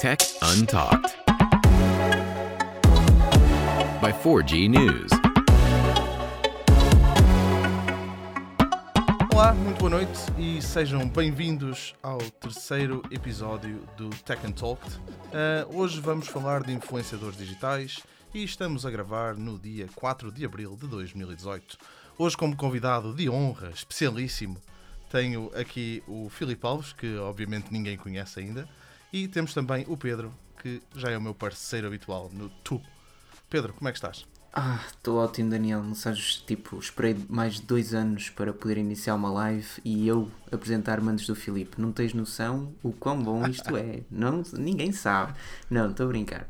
Tech Untalked by 4G News. Olá, muito boa noite e sejam bem-vindos ao terceiro episódio do Tech and Talked. Uh, hoje vamos falar de influenciadores digitais e estamos a gravar no dia 4 de abril de 2018. Hoje, como convidado de honra, especialíssimo, tenho aqui o Filipe Alves, que obviamente ninguém conhece ainda, e temos também o Pedro, que já é o meu parceiro habitual no Tu. Pedro, como é que estás? Ah, estou ótimo, Daniel. Não sabes, tipo, esperei mais de dois anos para poder iniciar uma live e eu apresentar mandos do Filipe. Não tens noção o quão bom isto é. Não, ninguém sabe. Não, estou a brincar.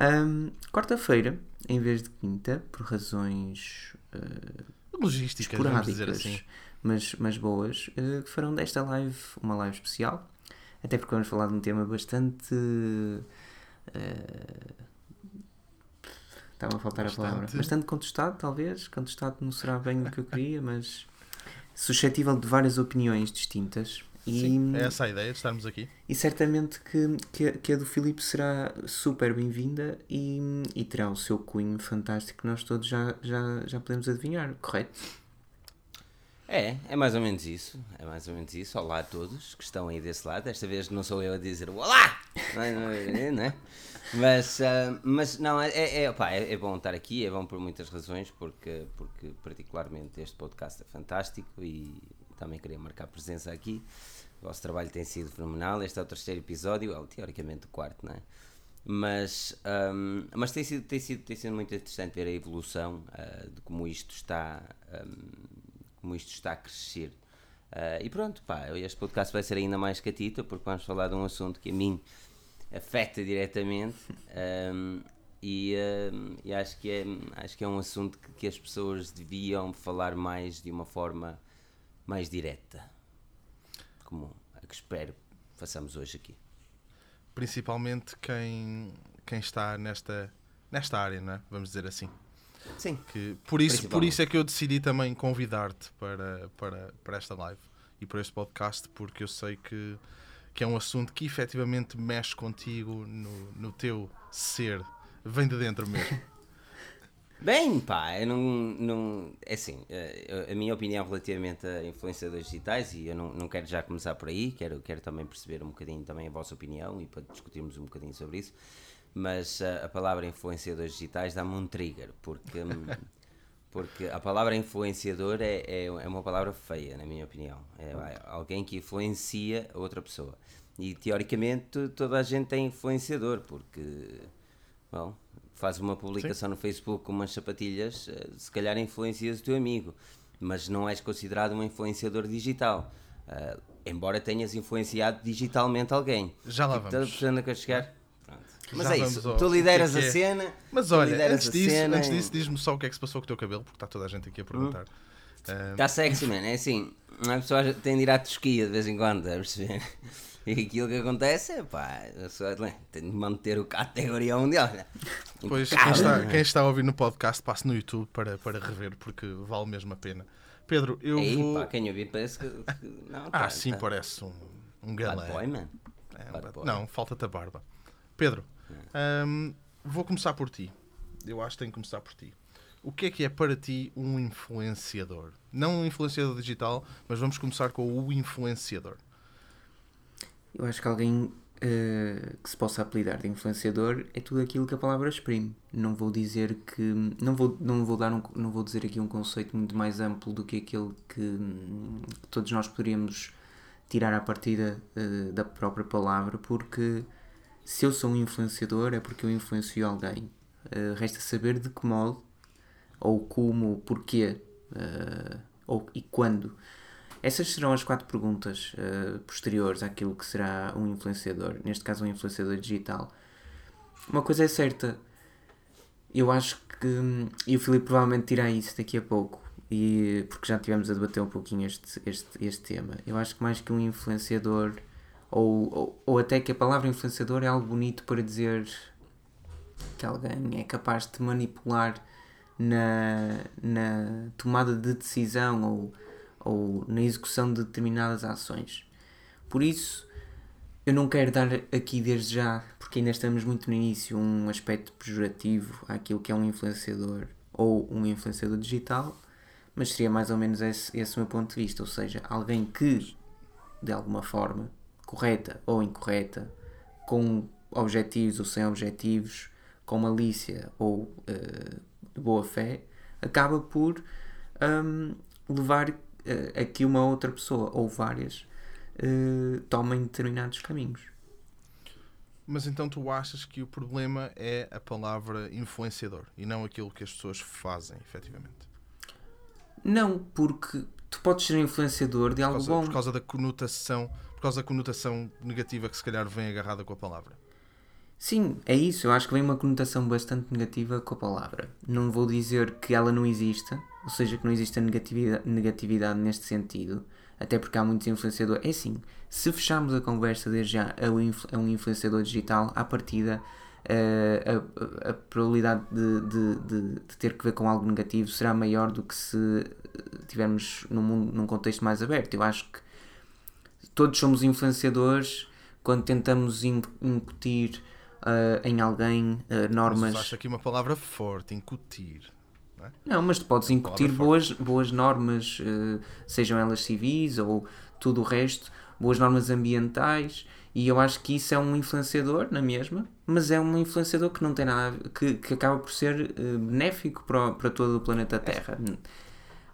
Um, Quarta-feira, em vez de quinta, por razões uh, Logísticas, esporádicas, assim. mas, mas boas, uh, que farão desta live uma live especial. Até porque vamos falar de um tema bastante. Uh, Estava a faltar a palavra. Bastante- Bastante contestado, talvez. Contestado não será bem o que eu queria, mas suscetível de várias opiniões distintas. E, Sim, é essa a ideia de estarmos aqui. e certamente que, que, a- que a do Filipe será super bem-vinda e, e terá o seu cunho fantástico que nós todos já, já, já podemos adivinhar, correto? É, é mais ou menos isso. É mais ou menos isso. Olá a todos que estão aí desse lado. Desta vez não sou eu a dizer olá! Não é, é, não é? Mas, ah, mas não, é, é, é, pá, é, é bom estar aqui, é bom por muitas razões, porque, porque particularmente este podcast é fantástico e também queria marcar presença aqui. O vosso trabalho tem sido fenomenal. Este é o terceiro episódio, é teoricamente o quarto, não é? Mas, ahm, mas tem, sido, tem, sido, tem sido muito interessante ver a evolução ah, de como isto está. ahm, isto está a crescer. Ah, e pronto, pá, este podcast vai ser ainda mais catita porque vamos falar de um assunto que a mim afeta diretamente ahm, e, ahm, e acho, que é, acho que é um assunto que, que as pessoas deviam falar mais de uma forma mais direta, como a que espero façamos hoje aqui. Principalmente quem, quem está nesta, nesta área, não é? Vamos dizer assim. Sim, Que, por, isso, por isso é que eu decidi também convidar-te para, para, para esta live e para este podcast, porque eu sei que, que é um assunto que efetivamente mexe contigo no, no teu ser, vem de dentro mesmo. Bem, pá, eu não, não. É assim, eh, a minha opinião relativamente a influenciadores digitais, e eu não, não quero já começar por aí, quero, quero também perceber um bocadinho também a vossa opinião e para discutirmos um bocadinho sobre isso. Mas eh, a palavra influenciadores digitais dá-me um trigger, porque, porque a palavra influenciador é, é, é uma palavra feia, na minha opinião. É alguém que influencia a outra pessoa. E teoricamente toda a gente é influenciador, porque. Bom, faz uma publicação no Facebook com umas sapatilhas, eh, se calhar influencias o teu amigo, mas não és considerado um influenciador digital. Eh, embora tenhas influenciado digitalmente alguém. Já lá Estás vamos. percebendo a eu chegar? Mas Já é isso, ao- tu o que é lideras que a é. cena. Mas olha, lideras antes a disso, cena antes disso diz-me só o que é que se passou com o teu cabelo, porque está toda a gente aqui a perguntar. Está sexy, man. É assim, a pessoa tem de ir à tosquia de vez em quando, a perceber? E aquilo que acontece é, pá, a pessoa tem de manter o categoria mundial. né? Pois, quem está, né? quem está a ouvir no podcast, passe no YouTube para, para rever, porque vale mesmo a pena. Pedro, eu vou. pá, quem ouvir parece que. Não, Ah, tá- sim, tá. parece um, um galã. Bad boy, man. É, Bad boy. Não, falta-te a barba. Pedro, hum, vou começar por ti. Eu acho que tenho que começar por ti. O que é que é para ti um influenciador? Não um influenciador digital, mas vamos começar com o influenciador. Eu acho que alguém eh, que se possa apelidar de influenciador é tudo aquilo que a palavra exprime. Não vou dizer que. Não vou, não vou, dar um, não vou dizer aqui um conceito muito mais amplo do que aquele que hum, todos nós poderíamos tirar à partida eh, da própria palavra, porque se eu sou um influenciador é porque eu influencio alguém. Eh, resta saber de que modo, ou como, porquê, eh, ou, e quando. Essas serão as quatro perguntas eh, posteriores àquilo que será um influenciador, neste caso um influenciador digital. Uma coisa é certa, eu acho que, hum, e o Filipe provavelmente dirá isso daqui a pouco, e, porque já tivemos a debater um pouquinho este, este, este tema. Eu acho que mais que um influenciador, ou, ou, ou até que a palavra influenciador é algo bonito para dizer que alguém é capaz de manipular na, na tomada de decisão ou, ou na execução de determinadas ações. Por isso, Eu não quero dar aqui desde já, porque ainda estamos muito no início, um aspecto pejorativo àquilo que é um influenciador ou um influenciador digital, mas seria mais ou menos esse, esse o meu ponto de vista. Ou seja, alguém que, de alguma forma, correta ou incorreta, com objetivos ou sem objetivos, com malícia ou uh, de boa fé, acaba por um, levar uh, a que uma outra pessoa ou várias uh, tomem determinados caminhos. Mas então tu achas que o problema é a palavra influenciador e não aquilo que as pessoas fazem, efetivamente? Não, porque tu podes ser influenciador de Por algo causa, bom. por causa da conotação, causa da conotação negativa que se calhar vem agarrada com a palavra. Sim, é isso. Eu acho que vem uma conotação bastante negativa com a palavra. Não vou dizer que ela não exista, ou seja, que não exista negatividade, negatividade neste sentido, até porque há muitos influenciadores. É assim, se fecharmos a conversa desde já a um, influenciador digital, à partida, eh, a, a- a probabilidade de, de, de- de ter que ver com algo negativo será maior do que se tivermos num, mundo, num contexto mais aberto. Eu acho que todos somos influenciadores quando tentamos in- incutir ah, em alguém ah, Mas normas. usaste aqui uma palavra forte, incutir. Não, mas tu podes incutir boas, boas normas, eh, sejam elas civis ou tudo o resto, boas normas ambientais, e eu acho que isso é um influenciador na mesma, mas é um influenciador que não tem nada, que, que acaba por ser benéfico para, para todo o planeta Terra.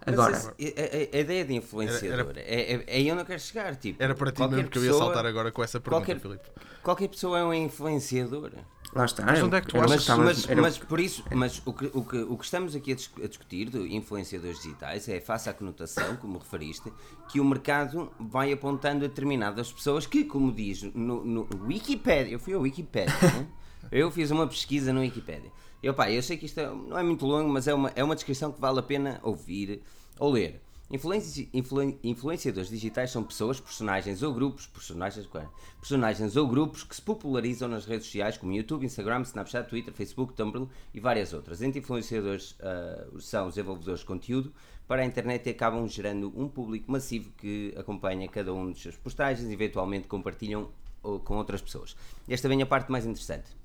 Agora, esse- a, a- ideia de influenciador é, é, é aí onde eu quero chegar. Tipo, Era para ti mesmo que eu ia saltar agora com essa pergunta, qualquer- Filipe. Qualquer pessoa é um influenciador. lá está. Mas era- onde é que tu era o achas- Mas, estava- mas, era mas por isso, mas o que, o, que, o que estamos aqui a, dis- a discutir de influenciadores digitais é face à conotação, como referiste, que o mercado vai apontando a determinadas pessoas que, como diz no, no Wikipedia, eu fui ao Wikipedia, né? eu fiz uma pesquisa no Wikipedia. Eu, pá, eu sei que isto é- não é muito longo, mas é uma, é uma descrição que vale a pena ouvir ou ler. Influenci- influen- influenciadores digitais são pessoas, personagens ou grupos, personagens, claro, personagens ou grupos que se popularizam nas redes sociais como YouTube, Instagram, Snapchat, Twitter, Facebook, Tumblr e várias outras. Entre influenciadores ah, são os desenvolvedores de conteúdo para a internet e acabam gerando um público massivo que acompanha cada um dos seus postagens e eventualmente compartilham com outras pessoas. Esta vem a parte mais interessante.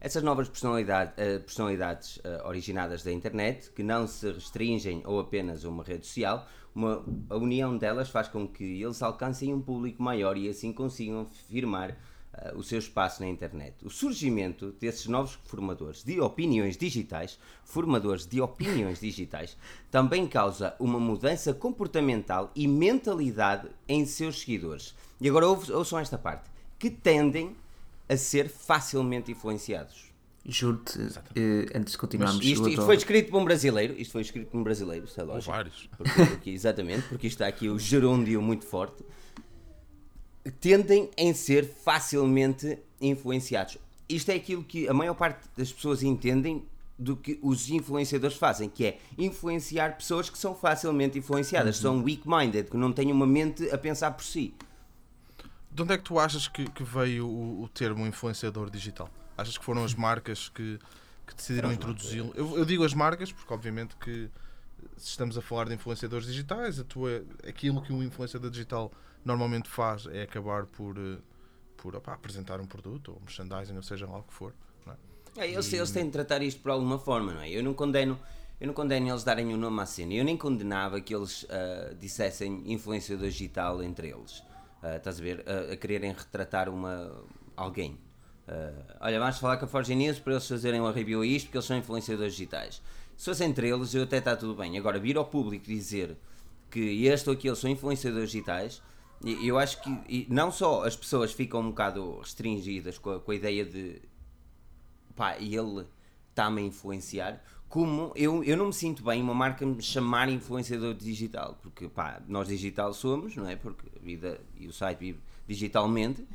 Essas novas personalidade- eh, personalidades eh, originadas da internet, que não se restringem ou apenas a uma rede social, uma, a união delas faz com que eles alcancem um público maior e assim consigam firmar eh, o seu espaço na internet. O surgimento desses novos formadores de opiniões digitais, formadores de opiniões digitais, também causa uma mudança comportamental e mentalidade em seus seguidores. E agora ouçam esta parte, que tendem a ser facilmente influenciados. Juro-te, eh, antes de continuarmos, Isto, isto foi escrito por um brasileiro, isto foi escrito por um brasileiro, isso é Ou lógico. vários. Porque, porque- exatamente, porque isto está aqui o gerúndio muito forte. Tendem em ser facilmente influenciados. Isto é aquilo que a maior parte das pessoas entendem do que os influenciadores fazem, que é influenciar pessoas que são facilmente influenciadas, são weak-minded, que não têm uma mente a pensar por si. De onde é que tu achas que, que veio o, o termo influenciador digital? Achas que foram as marcas que, que decidiram introduzi-lo? Eu, eu digo as marcas porque, obviamente, que se estamos a falar de influenciadores digitais, a tua, aquilo que um influenciador digital normalmente faz é acabar por, eh, por opá, apresentar um produto ou merchandising, ou seja lá o que for. é? É, eles, eles têm de tratar isto por alguma forma, não é? Eu não condeno, eu não condeno eles darem um nome à cena. Eu nem condenava que eles ah, dissessem influenciador digital entre eles. Ah, estás a ver? Ah, a quererem retratar uma, alguém. Ah, olha, vamos falar com a Forge News para eles fazerem uma review a isto porque eles são influenciadores digitais. Se fosse entre eles, eu até está tudo bem. Agora, vir ao público dizer que este ou aquele são influenciadores digitais, eu acho que não só as pessoas ficam um bocado restringidas com a, com a ideia de pá, ele está-me a influenciar, como eu, eu não me sinto bem uma marca me chamar influenciador digital, porque pá, nós digital somos, não é? Porque a vida e o site vive digitalmente,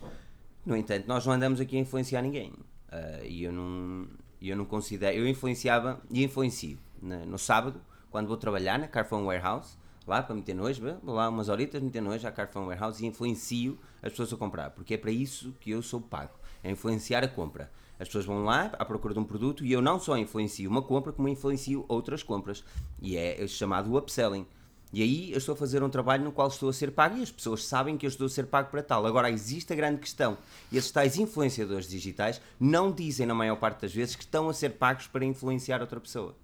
no entanto, nós não andamos aqui a influenciar ninguém. Ah, e eu não, eu não considero, eu influenciava e influencio na- no sábado, quando vou trabalhar na Carphone Warehouse, lá para meter nojo, vou lá umas horitas meter nojo à Carphone Warehouse e influencio as pessoas a comprar, porque é para isso que eu sou pago, é influenciar a compra. As pessoas vão lá à procura de um produto e eu não só influencio uma compra, como influencio outras compras. E é chamado upselling. E aí eu estou a fazer um trabalho no qual estou a ser pago e as pessoas sabem que eu estou a ser pago para tal. Agora, existe a grande questão. E esses tais influenciadores digitais não dizem, na maior parte das vezes, que estão a ser pagos para influenciar outra pessoa.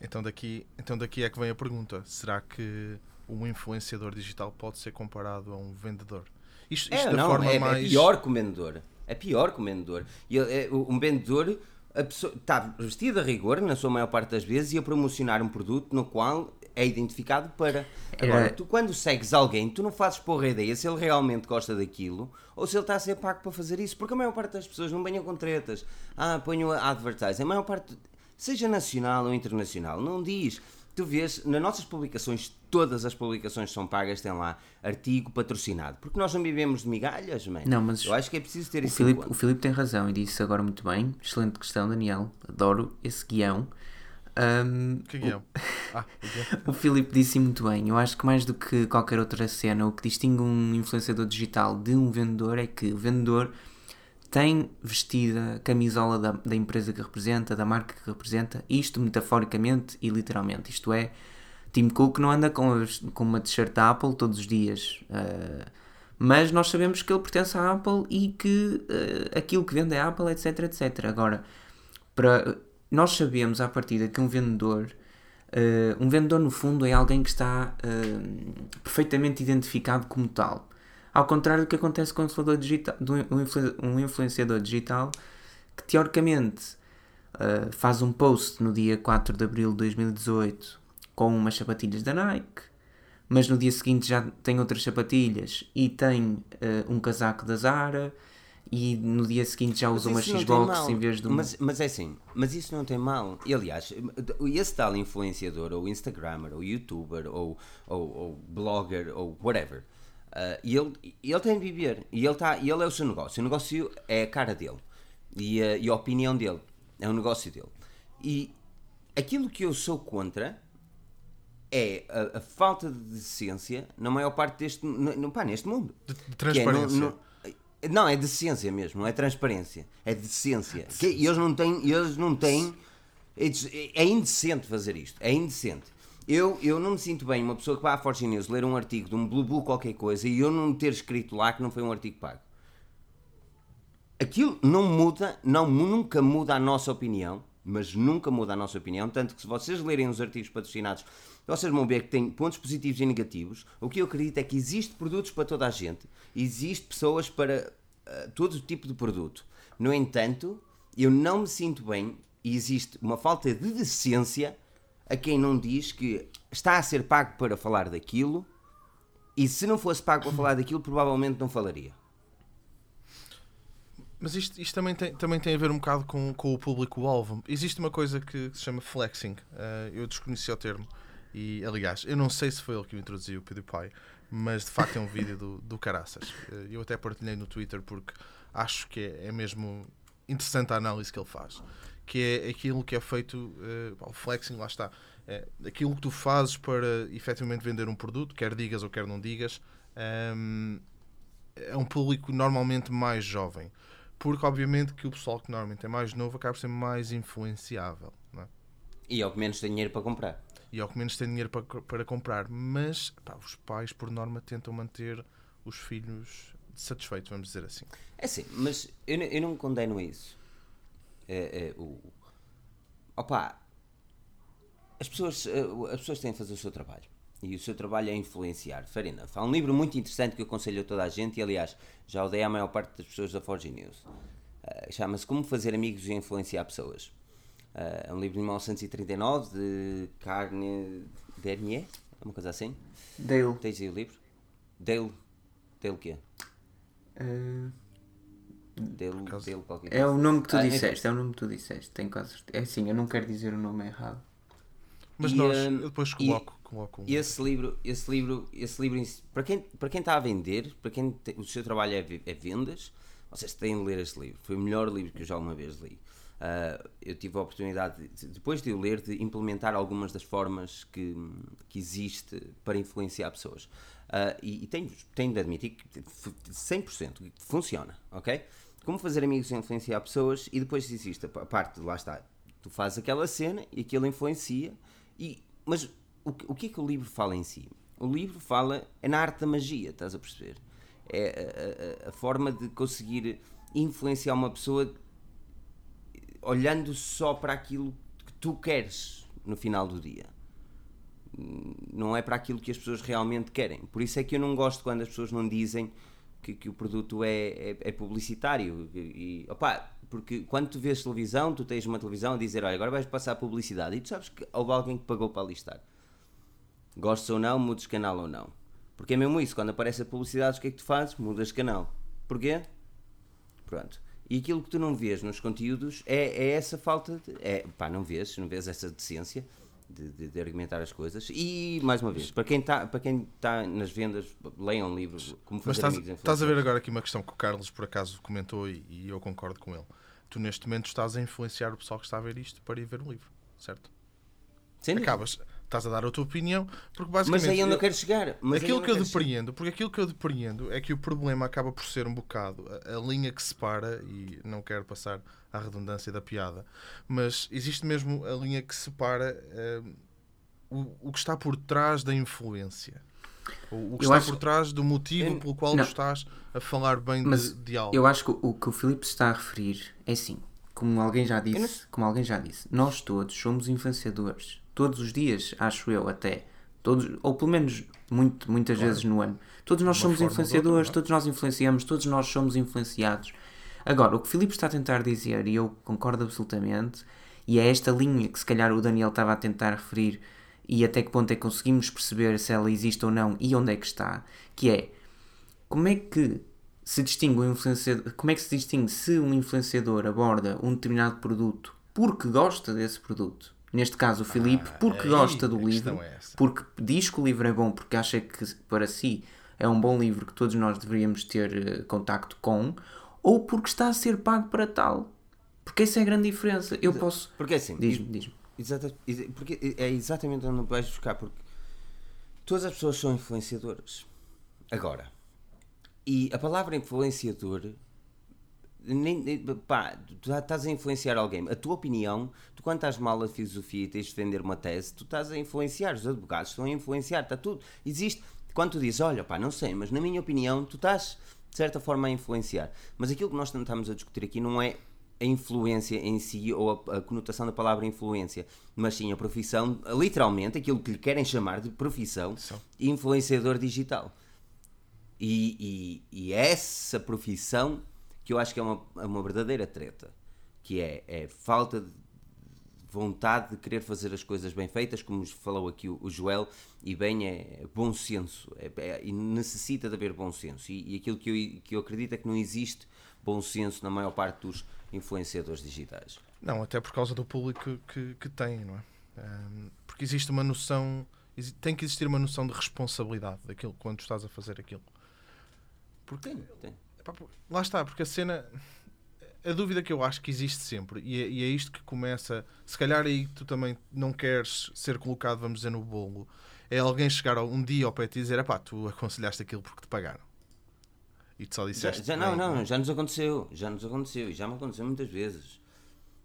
Então daqui, então daqui é que vem a pergunta: será que um influenciador digital pode ser comparado a um vendedor? Isto, isto É, da não, forma é, é mais. pior que o vendedor. É pior que o vendedor. E é, um vendedor a pessoa, está vestido a rigor, na sua maior parte das vezes, e a promocionar um produto no qual é identificado para. Agora, Era- tu quando segues alguém, tu não fazes porra ideia se ele realmente gosta daquilo ou se ele está a ser pago para fazer isso. Porque a maior parte das pessoas não venham com tretas. Ah, ponho a advertising. A maior parte, seja nacional ou internacional, não diz. Tu vês, nas nossas publicações, todas as publicações que são pagas têm lá artigo patrocinado. Porque nós não vivemos de migalhas, mano. Não, mas Eu acho que é preciso ter O isso Filipe, o. Filipe tem razão e disse agora muito bem. Excelente questão, Daniel. Adoro esse guião. Ahm, Que guião? Ah, o guião. o Filipe disse muito bem. Eu acho que mais do que qualquer outra cena, o que distingue um influenciador digital de um vendedor é que o vendedor tem vestida a camisola da, da empresa que representa, da marca que representa, isto metaforicamente e literalmente. Isto é, Tim Cook não anda com, as- com uma t-shirt da Apple todos os dias. ah, mas nós sabemos que ele pertence à Apple e que ah, aquilo que vende é Apple, etc, etc. Agora, para, nós sabemos à partida que um vendedor, eh, um vendedor no fundo é alguém que está eh, perfeitamente identificado como tal. Ao contrário do que acontece com um influenciador digital, um influ- influenciador digital que teoricamente faz um post no dia 4 de abril de 2018 com umas sapatilhas da Nike, mas no dia seguinte já tem outras sapatilhas e tem eh, um casaco da Zara e no dia seguinte já usa uma Xbox em vez de um. Mas, mas é assim, mas isso não tem mal. E, aliás, esse tal influenciador, ou Instagrammer, ou YouTuber, ou, ou, ou blogger, ou whatever, e ele, ele tem de viver. E ele, tá, e ele é o seu negócio. O negócio é a cara dele. E a, e a opinião dele. É o negócio dele. E aquilo que eu sou contra é a, a falta de decência na maior parte deste no, no- pá, neste mundo. De- de Que é, não- transparência. não- é decência mesmo, não é transparência. É decência. Que eles não têm. Eles não têm é é indecente fazer isto. É indecente. Eu, eu não me sinto bem uma pessoa que vai à Forge News ler um artigo de um Blue Bull qualquer coisa e eu não ter escrito lá que não foi um artigo pago. Aquilo não muda, não, nunca muda a nossa opinião, mas nunca muda a nossa opinião. Tanto que se vocês lerem os artigos patrocinados, vocês vão ver que tem pontos positivos e negativos. O que eu acredito é que existe produtos para toda a gente, existe pessoas para ah, todo tipo de produto. No entanto, eu não me sinto bem e existe uma falta de decência a quem não diz que está a ser pago para falar daquilo e se não fosse pago para falar daquilo, provavelmente não falaria. Mas isto, isto também, tem, também tem a ver um bocado com, com o público-alvo. Existe uma coisa que se chama flexing. eh, eu desconhecia o termo. E, aliás, eu não sei se foi ele que o introduziu, o PewDiePie, mas de facto é um vídeo do, do caraças. Eh, eu até partilhei no Twitter porque acho que é, é mesmo interessante a análise que ele faz. Que é aquilo que é feito, eh, pá, o flexing, lá está. É aquilo que tu fazes para efetivamente vender um produto, quer digas ou quer não digas, ehm, é um público normalmente mais jovem. Porque, obviamente, que o pessoal que normalmente é mais novo acaba por ser mais influenciável. É? E ao que menos tem dinheiro para comprar. E ao que menos tem dinheiro para, para comprar. Mas pá, os pais, por norma, tentam manter os filhos satisfeitos, vamos dizer assim. É assim, mas eu, eu não condeno isso. É, é, o, opa, as pessoas, eh, as pessoas têm de fazer o seu trabalho. E o seu trabalho é influenciar. Fair enough. Há um livro muito interessante que eu aconselho a toda a gente, e aliás, já o à maior parte das pessoas da Forge News. Eh, Chama-se Como Fazer Amigos e Influenciar Pessoas. Eh, é um livro de 1939 de Carne Dernier, uma coisa assim. Dale. Tens aí o livro? Dale. Dale o quê? eh, Dale, acaso- Dale qualquer é coisa. o nome que tu Ah, disseste, é o nome que tu disseste. Tenho quase certeza. É assim, eu não quero dizer o nome errado. Mas E, nós, hum, eu depois e- coloco, coloco um. E esse livro, esse livro, esse livro, para quem, para quem está a vender, para quem tem- o seu trabalho é, é vendas, vocês têm de ler este livro. Foi o melhor livro que eu já uma vez li. Ah, eu tive a oportunidade, de- depois de o ler, de implementar algumas das formas que, que existe para influenciar pessoas. Ah, e e tenho, tenho de admitir que fu- 100% que funciona, ok? Como fazer amigos e influenciar pessoas e depois existe a pa- a parte, de lá está, tu fazes aquela cena e aquilo influencia, e, mas o, o que é que o livro fala em si? O livro fala, é na arte da magia, estás a perceber? É a, a- a forma de conseguir influenciar uma pessoa olhando só para aquilo que tu queres no final do dia. Não é para aquilo que as pessoas realmente querem. Por isso é que eu não gosto quando as pessoas não dizem que, que o produto é, é, é publicitário. E, opá, porque quando tu vês televisão, tu tens uma televisão a dizer: Olha, agora vais passar a publicidade. E tu sabes que houve alguém que pagou para listar. Gostes ou não, mudes canal ou não. Porque é mesmo isso, quando aparece a publicidade, o que é que tu fazes? Mudas canal. Porquê? Pronto. E aquilo que tu não vês nos conteúdos é, é essa falta de. É, pá, não vês, não vês essa decência de, de- de argumentar as coisas. E, mais uma vez, para quem está tá nas vendas, leiam um livro como Mas fazer estás, amigos estás a ver agora aqui uma questão que o Carlos por acaso comentou e, e eu concordo com ele. Tu neste momento estás a influenciar o pessoal que está a ver isto para ir ver o livro, certo? Sem dúvida. Estás a dar a tua opinião, porque basicamente. Mas aí eu não quero chegar. Mas aquilo que eu quero chegar. depreendo, porque aquilo que eu depreendo é que o problema acaba por ser um bocado a, a linha que separa, e não quero passar à redundância da piada, mas existe mesmo a linha que separa eh, o, o que está por trás da influência. O, o que Eu está acho- por trás do motivo Eu- pelo qual Não. estás a falar bem de, Mas de algo. Eu acho que o que o Filipe se está a referir é assim, como alguém já não disse, como alguém já disse, nós todos somos influenciadores. Todos os dias, acho eu até, todos, ou pelo menos muito, muitas vezes no ano. Todos nós uma somos influenciadores, outra, é? todos nós influenciamos, todos nós somos influenciados. Agora, o que o Filipe está a tentar dizer, e eu concordo absolutamente, e é esta linha que se calhar o Daniel estava a tentar referir, e até que ponto é que conseguimos perceber se ela existe ou não e onde é que está, que é como é que se distingue um influenciador, como é que se distingue se um influenciador aborda um determinado produto porque gosta desse produto? Neste caso, o Filipe, porque aí gosta do livro, é porque diz que o livro é bom, porque acha que para si é um bom livro que todos nós deveríamos ter eh, contacto com, ou porque está a ser pago para tal. Porque essa é a grande diferença. Eu posso. Porque assim, Diz-me, diz-me. Exata, porque é exatamente onde vais buscar, porque todas as pessoas são influenciadoras. Agora, e a palavra influenciador, nem, pá, tu estás a influenciar alguém. A tua opinião, tu quando estás mal a filosofia e tens de defender uma tese, tu estás a influenciar, os advogados estão a influenciar, está tudo. Existe. Quando tu dizes, olha, pá, não sei, mas na minha opinião, tu estás de certa forma a influenciar. Mas aquilo que nós tentamos a discutir aqui não é a influência em si ou a, a conotação da palavra influência, mas sim a profissão, literalmente aquilo que lhe querem chamar de profissão, São. influenciador digital. E, e, e essa profissão que eu acho que é uma, é uma verdadeira treta, que é, é falta de vontade de querer fazer as coisas bem feitas, como falou aqui o, o Joel, e bem é bom senso, é, é- e necessita de haver bom senso. E, e aquilo que eu, que eu acredito é que não existe bom senso na maior parte dos influenciadores digitais. Não, até por causa do público que, que tem, não é? Porque existe uma noção, tem que existir uma noção de responsabilidade daquilo quando estás a fazer aquilo. Porque, Tem, tem. Lá está, porque a cena, a dúvida que eu acho que existe sempre, e é, e é isto que começa, se calhar aí tu também não queres ser colocado, vamos dizer, no bolo, é alguém chegar um dia ao pé e dizer, pá, tu aconselhaste aquilo porque te pagaram. E tu só Já, disseste. já- não, bem, não, já nos aconteceu, já nos aconteceu, e já me aconteceu muitas vezes.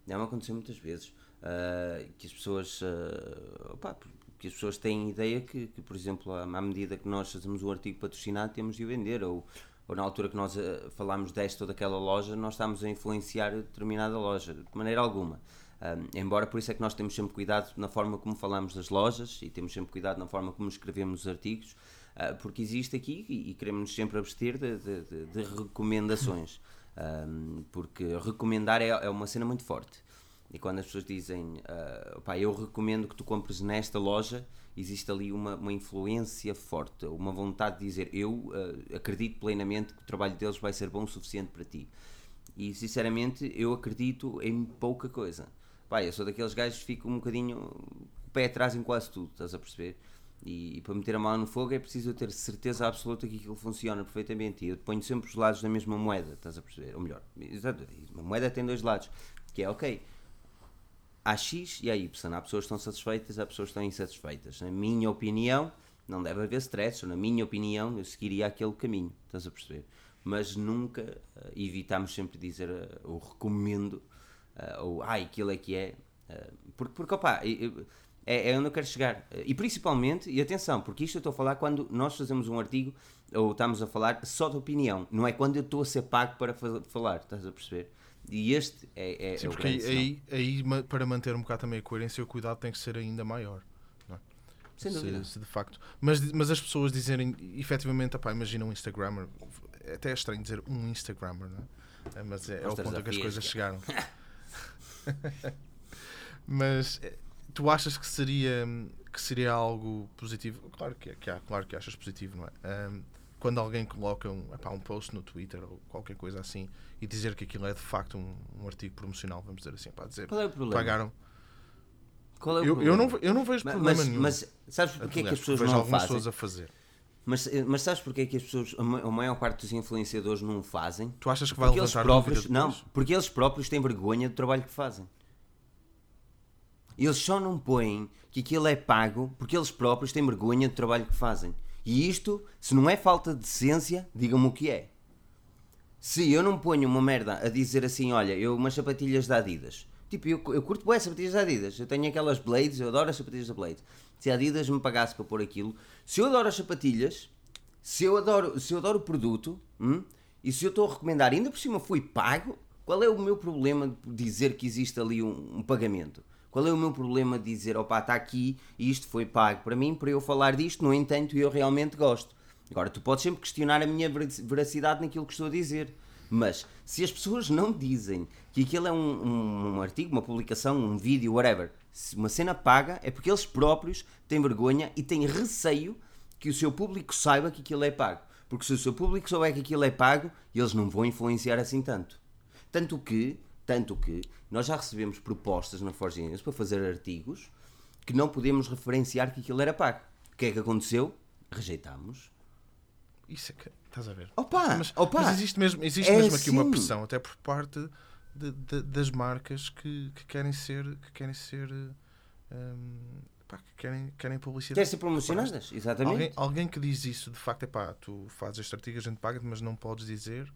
Já me aconteceu muitas vezes. ah, que as pessoas. ah, opá, que as pessoas têm ideia que, que, por exemplo, à, à medida que nós fazemos um artigo patrocinado, temos de o vender. Ou, ou na altura que nós ah, falámos desta ou daquela loja, nós estamos a influenciar determinada loja, de maneira alguma. Embora por isso é que nós temos sempre cuidado na forma como falamos das lojas e temos sempre cuidado na forma como escrevemos os artigos, ah, porque existe aqui e, e queremos sempre abster de, de- de- de recomendações, porque recomendar é, é uma cena muito forte. E quando as pessoas dizem, ah, pá, eu recomendo que tu compres nesta loja, existe ali uma, uma influência forte, uma vontade de dizer, eu ah, acredito plenamente que o trabalho deles vai ser bom o suficiente para ti. E sinceramente, eu acredito em pouca coisa. Pá, eu sou daqueles gajos que ficam um bocadinho o pé atrás em quase tudo, estás a perceber? E, para meter a mão no fogo é preciso ter certeza absoluta que aquilo funciona perfeitamente. E eu ponho sempre os lados da mesma moeda, estás a perceber? Ou melhor, uma moeda tem dois lados, que é ok. Há X e há Y. Há pessoas que estão satisfeitas, há pessoas que estão insatisfeitas. Na minha opinião, não deve haver stress. Ou na minha opinião, eu seguiria aquele caminho. Estás a perceber? Mas nunca eh, evitamos sempre dizer eh, o recomendo eh, ou ai, aquilo é que é. porque, porque opá, É, é onde eu quero chegar. E principalmente, e atenção, porque isto eu estou a falar quando nós fazemos um artigo ou estamos a falar só de opinião, não é quando eu estou a ser pago para fa- falar, estás a perceber? E este é, é, Sim, é porque aí, grande aí, aí, ma- para manter um bocado também a coerência, o cuidado tem que ser ainda maior. é? Sem Se- dúvida. se de facto. Mas, mas as pessoas dizerem, efetivamente, opá, imagina um Instagrammer, é até estranho dizer um Instagrammer, não é? É, Mas é, é o ponto a que as coisas chegaram. mas é, tu achas que seria, que seria algo positivo? Claro que, é, que há, claro que achas positivo, não é? Ahm, quando alguém coloca um, epá, um post no Twitter ou qualquer coisa assim e dizer que aquilo é de facto um, um artigo promocional, vamos dizer assim, para dizer Qual é o problema? pagaram. Qual é o Eu, eu, problema? não, eu não vejo Ma- problema mas, nenhum. mas sabes porque é que as pessoas vejo não algumas fazem? pessoas a fazer. Mas, mas sabes porque é que as pessoas, a ma- a maior parte dos influenciadores não o fazem? Tu achas que vai Porque eles levantar próprios, dúvida não, porque eles próprios têm vergonha do trabalho que fazem. Eles só não põem que aquilo é pago porque eles próprios têm vergonha do trabalho que fazem. E isto, se não é falta de decência, digam-me o que é. Se eu não ponho uma merda a dizer assim, olha, eu umas sapatilhas da Adidas. Tipo, eu, eu curto bem sapatilhas da Adidas. Eu tenho aquelas Blades, eu adoro as sapatilhas da Blade. Se a Adidas me pagasse para pôr aquilo, se eu adoro as sapatilhas, se eu adoro, se eu adoro o produto, hum, e se eu estou a recomendar, ainda por cima fui pago, qual é o meu problema de dizer que existe ali um, um pagamento? Qual é o meu problema de dizer, opá, está aqui isto foi pago para mim, para eu falar disto, no entanto, eu realmente gosto. Agora, tu podes sempre questionar a minha vera- veracidade naquilo que estou a dizer. Mas, se as pessoas não dizem que aquilo é um, um- um artigo, uma publicação, um vídeo, whatever, uma cena paga, é porque eles próprios têm vergonha e têm receio que o seu público saiba que aquilo é pago. Porque se o seu público souber que aquilo é pago, eles não vão influenciar assim tanto. Tanto que, tanto que, nós já recebemos propostas na Forge News para fazer artigos que não podemos referenciar que aquilo era pago. O que é que aconteceu? Rejeitámos. Isso é que. Estás a ver? Opa! mas, opa! mas existe mesmo, existe é mesmo aqui uma assim. pressão, até por parte de- de- das marcas que, que querem ser. Que querem ser. pá, que querem, querem publicidade. Querem ser promocionadas, exatamente. Alguém, alguém que diz isso, de facto, é pá, tu fazes este artigo, a gente paga-te, mas não podes dizer.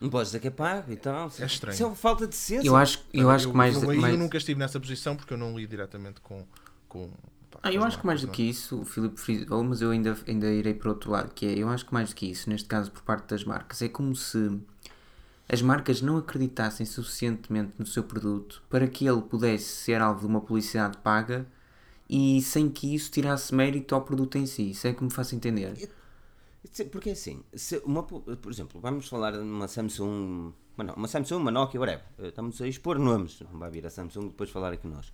Não podes dizer que é pago e tal. É estranho. Isso é uma falta de ciência. Eu acho, eu acho que mais. eu, aí mais- eu nunca estive nessa posição porque eu não li diretamente com. com pá, Ah, eu acho que mais do marcas, que isso, o Filipe frisou, mas eu ainda, ainda irei para o outro lado, que é, eu acho que mais do que isso, neste caso por parte das marcas, é como se as marcas não acreditassem suficientemente no seu produto para que ele pudesse ser alvo de uma publicidade paga e sem que isso tirasse mérito ao produto em si. Isso é que me faço entender. Porque assim, uma, por exemplo, vamos falar de uma Samsung, uma, Samsung, uma Nokia, whatever. Eh, Estamos a expor nomes, não vai vir a Samsung depois falar aqui nós.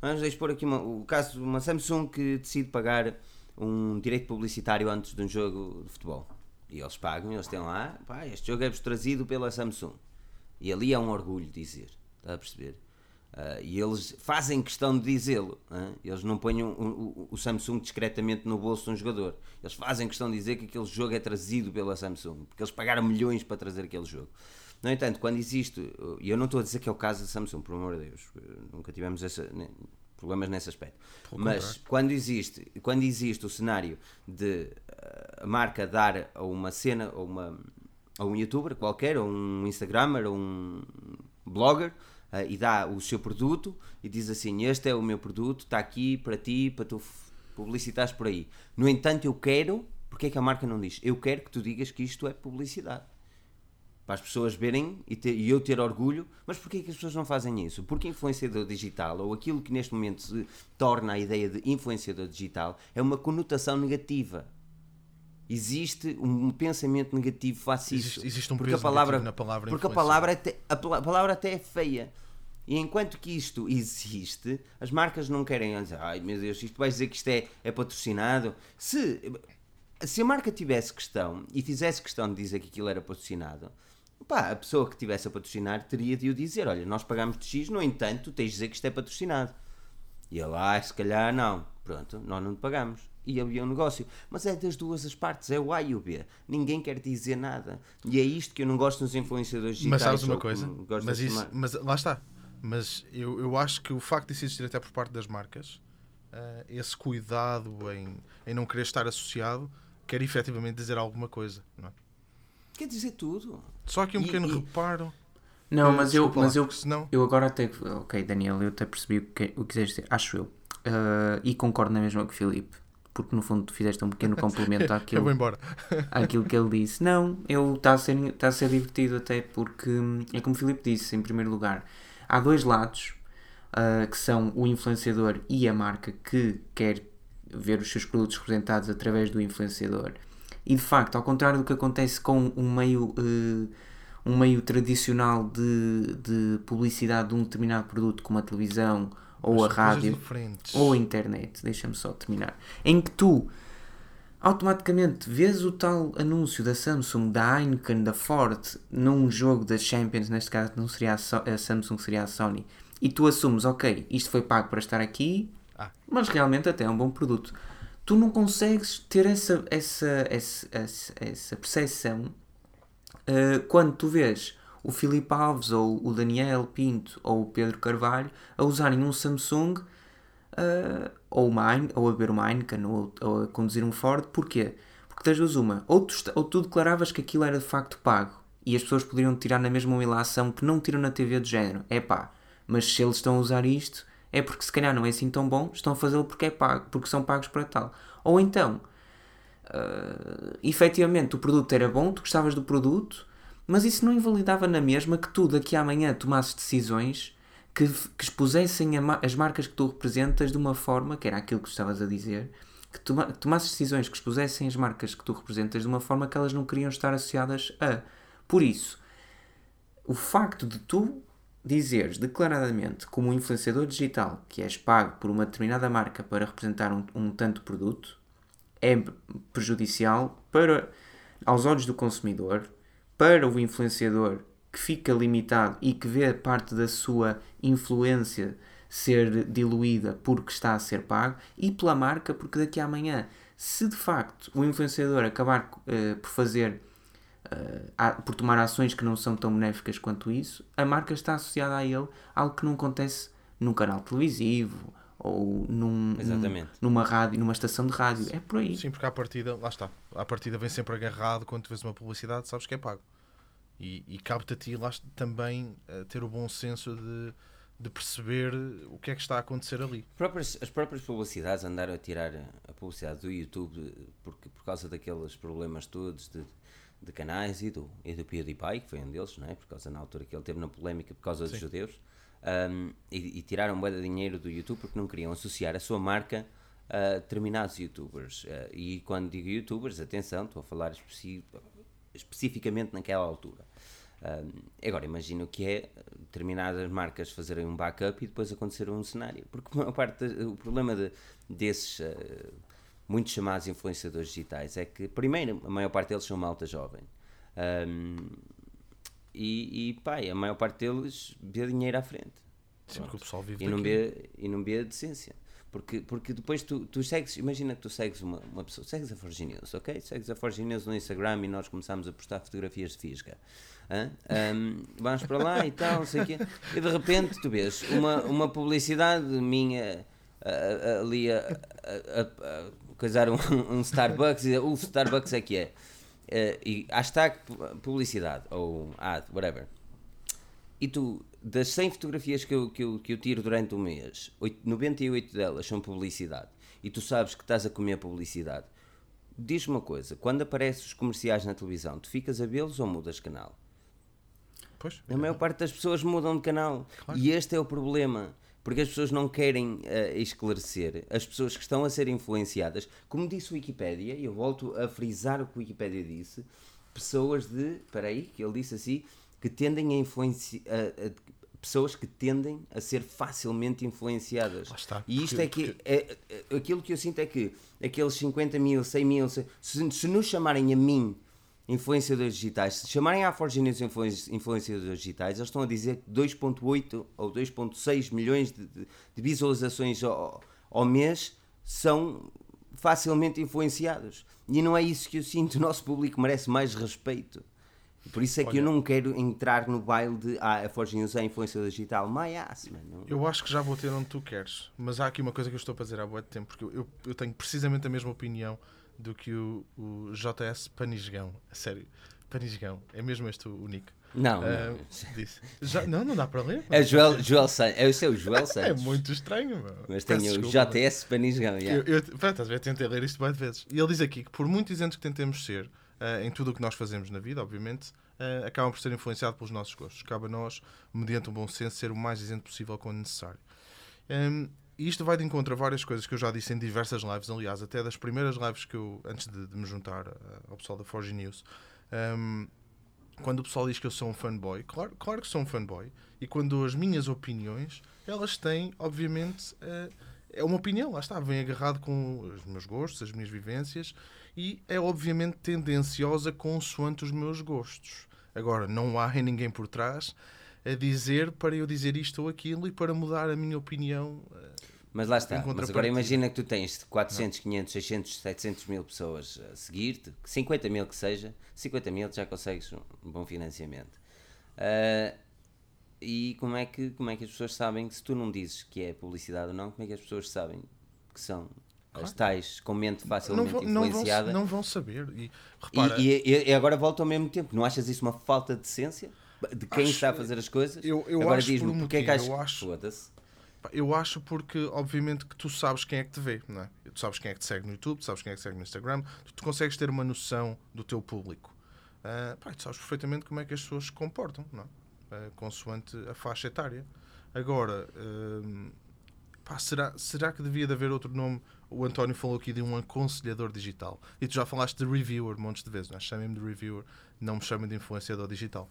Vamos a expor aqui uma- o caso de uma Samsung que decide pagar um direito publicitário antes de um jogo de futebol. E eles pagam, eles têm lá, pá, este jogo é-vos trazido pela Samsung. E ali é um orgulho dizer, está a perceber? Ah, e eles fazem questão de dizê-lo. Eles não põem o, Samsung discretamente no bolso de um jogador. Eles fazem questão de dizer que aquele jogo é trazido pela Samsung, porque eles pagaram milhões para trazer aquele jogo. No entanto, quando existe, e eu não estou a dizer que é o caso da Samsung, por amor de Deus, nunca tivemos essa- ne- problemas nesse aspecto. Mas quando existe, quando existe o cenário de ah, a marca dar a uma cena, ou uma, a um youtuber qualquer, ou um instagrammer, ou um blogger, ah, e dá o seu produto e diz assim, este é o meu produto, está aqui para ti, para tu publicitares por aí. No entanto, eu quero, porque é que a marca não diz? Eu quero que tu digas que isto é publicidade. Para as pessoas verem e, ter- e eu ter orgulho, mas porquê que as pessoas não fazem isso? Porque influenciador digital, ou aquilo que neste momento se torna a ideia de influenciador digital, é uma conotação negativa. Existe um pensamento negativo face. Existe- existe um porque a palavra, na palavra Porque a palavra, até, a pala- palavra até é feia. E enquanto que isto existe, as marcas não querem dizer, ai meu Deus, isto vai dizer que isto é, é patrocinado. Se, se a marca tivesse questão e fizesse questão de dizer que aquilo era patrocinado, pá, a pessoa que tivesse a patrocinar teria de o dizer: olha, nós pagamos de X, no entanto, tens de dizer que isto é patrocinado. E ele, ah, se calhar não. Pronto, nós não te pagamos. E havia um negócio. Mas é das duas as partes, é o A e o B. Ninguém quer dizer nada. E é isto que eu não gosto nos influenciadores digitais. Mas sabes uma coisa? Mas, isso, mas lá está. Mas eu, eu acho que o facto disso existir até por parte das marcas, eh, esse cuidado em, em não querer estar associado, quer efetivamente dizer alguma coisa. Não é? Quer dizer tudo. Só aqui um E- pequeno e- reparo. Não, Eh, mas eu, mas lá, eu, senão- eu agora até. Ok, Daniel, eu até percebi o que, o que quiseste dizer, acho eu. Uh, e concordo na mesma que o Filipe, porque no fundo tu fizeste um pequeno complemento Eu àquilo, vou embora. àquilo que ele disse. Não, ele está a, ser, está a ser divertido até porque, hum, é como o Filipe disse, em primeiro lugar, há dois lados uh, que são o influenciador e a marca que quer ver os seus produtos representados através do influenciador. E de facto, ao contrário do que acontece com um meio, uh, um meio tradicional de, de publicidade de um determinado produto, como a televisão ou Mas a rádio ou a internet, deixa-me só terminar, em que tu automaticamente vês o tal anúncio da Samsung, da Heineken, da Ford num jogo da Champions, neste caso não seria a, So- a Samsung, seria a Sony, e tu assumes, ok, isto foi pago para estar aqui, Ah. mas realmente até é um bom produto. Tu não consegues ter essa, essa, essa, essa, essa percepção Uh, quando tu vês o Filipe Alves ou o Daniel Pinto ou o Pedro Carvalho a usarem um Samsung uh, ou, uma, ou a beber uma Heineken ou, ou a conduzir um Ford, porquê? Porque das duas uma, ou tu, ou tu declaravas que aquilo era de facto pago e as pessoas poderiam tirar na mesma uma ilação que não tiram na TV do género, é pá, mas se eles estão a usar isto é porque se calhar não é assim tão bom, estão a fazê-lo porque é pago, porque são pagos para tal. Ou então, uh, efetivamente o produto era bom, tu gostavas do produto, mas isso não invalidava na mesma que tu daqui a amanhã tomasses decisões que, que expusessem as marcas que tu representas de uma forma, que era aquilo que estavas a dizer, que toma, tomasses decisões que expusessem as marcas que tu representas de uma forma que elas não queriam estar associadas a. Por isso, o facto de tu dizeres declaradamente, como influenciador digital, que és pago por uma determinada marca para representar um, um tanto produto, é prejudicial para, aos olhos do consumidor, para o influenciador que fica limitado e que vê parte da sua influência ser diluída porque está a ser pago, e pela marca, porque daqui a amanhã, se de facto o influenciador acabar eh, por fazer eh, a- por tomar ações que não são tão benéficas quanto isso, a marca está associada a ele, algo que não acontece num canal televisivo ou num, Exatamente. num- numa rádio, numa estação de rádio. É por aí. Sim, porque à partida, lá está, à partida vem sempre agarrado quando tu vês uma publicidade, sabes que é pago. E, e cabe-te a ti lá também eh, ter o bom senso de, de perceber o que é que está a acontecer ali. Próprias- as próprias publicidades andaram a tirar a publicidade do YouTube porque, por causa daqueles problemas todos de, de canais e do, e do PewDiePie, que foi um deles, não é? por causa na altura que ele teve na polémica por causa dos judeus, um, e, e tiraram bué de dinheiro do YouTube porque não queriam associar a sua marca a determinados youtubers. Eh, e quando digo youtubers, atenção, estou a falar especi- especificamente naquela altura. Um, agora, imagino que é determinadas marcas fazerem um backup e depois acontecer um cenário. Porque a parte, o problema de- desses uh, muitos chamados influenciadores digitais é que, primeiro, a maior parte deles são malta jovem. Um, e, e pá, a maior parte deles vê dinheiro à frente. Sim, porque o pessoal vive E não, vê, e não vê a decência. Porque, porque depois tu, tu segues, imagina que tu segues uma, uma pessoa, segues a Forge News, ok? Segues a Forge News no Instagram e nós começamos a postar fotografias de fisga. Ahm, vamos para lá e tal, não sei o quê. E de repente tu vês uma, uma publicidade minha a- a- ali a, a, coisar um, um Starbucks e o Starbucks é que é. Eh, e hashtag pu- publicidade ou ad, whatever. E tu, das 100 fotografias que eu, que eu, que eu tiro durante um mês, oito- 98 delas são publicidade. E tu sabes que estás a comer publicidade. Diz-me uma coisa: quando aparecem os comerciais na televisão, tu ficas a vê-los ou mudas de canal? Pois, A maior parte das pessoas mudam de canal. E este é o problema. Porque as pessoas não querem eh, esclarecer. As pessoas que estão a ser influenciadas, como disse o Wikipédia, e eu volto a frisar o que o Wikipédia disse, pessoas de. Espera aí, que ele disse assim, que tendem a influenciar. pessoas que tendem a ser facilmente influenciadas. Lá está, E isto porque- é que. É, é- aquilo que eu sinto é que aqueles 50 mil, 100 mil, se, se nos chamarem a mim influenciadores digitais, se chamarem News influen- influenciadores digitais, eles estão a dizer que 2.8 ou 2.6 milhões de, de- de visualizações ao, ao mês são facilmente influenciados. E não é isso que eu sinto. O nosso público merece mais respeito. Por isso é que eu não quero entrar no baile de ah, a Forge News é influenciador digital. My ass, mano. Eu acho que já vou ter onde tu queres, mas há aqui uma coisa que eu estou a fazer há muito tempo, porque eu, eu, eu tenho precisamente a mesma opinião do que o, o JS Panisgão. A sério, Panisgão, é mesmo este o, o nick. Não, Ah, não. disse. Já, não, não dá para ler. É o Joel, Joel Santos. É o seu Joel Santos. É muito estranho, meu. Mas tenho o JS Panisgão. Eu, Yeah. eu, pá, estás a ver, tentei ler isto várias vezes. E ele diz aqui que, por muito isentos que tentemos ser ah, em tudo o que nós fazemos na vida, obviamente, ah, acabam por ser influenciados pelos nossos gostos. Cabe a nós, mediante um bom senso, ser o mais isento possível quando necessário. Hum, e isto vai de encontro a várias coisas que eu já disse em diversas lives, aliás, até das primeiras lives que eu, antes de, de me juntar ah, ao pessoal da Forge News. hum, quando o pessoal diz que eu sou um fanboy, claro, claro que sou um fanboy, e quando as minhas opiniões, elas têm, obviamente, eh, é uma opinião, lá está, vem agarrado com os meus gostos, as minhas vivências, e é obviamente tendenciosa consoante os meus gostos. Agora, não há ninguém por trás a dizer para eu dizer isto ou aquilo e para mudar a minha opinião. eh, Mas lá está. Mas agora imagina que tu tens 400, 500, 600, 700 mil pessoas a seguir-te, 50 mil que seja, 50 mil já consegues um bom financiamento. Ah, e como é, que, como é que as pessoas sabem se tu não dizes que é publicidade ou não, como é que as pessoas sabem que são as tais com mente Não facilmente vão, não, vão, influenciada? não vão saber. E repara, E, e- e agora volta ao mesmo tempo. Não achas isso uma falta de decência? De quem Acho- está a fazer as coisas? eu- eu agora acho diz-me, por um porque é que achas... eu acho- Eu acho porque, obviamente, que tu sabes quem é que te vê, não é? Tu sabes quem é que te segue no YouTube, tu sabes quem é que te segue no Instagram, tu, tu consegues ter uma noção do teu público. Ah, pá, tu sabes perfeitamente como é que as pessoas se comportam, não é? Ah, consoante a faixa etária. Agora, hum, pá, será, será que devia de haver outro nome? O António falou aqui de um aconselhador digital. E tu já falaste de reviewer montes de vezes, não é? Chamem-me de reviewer, não me chamem de influenciador digital.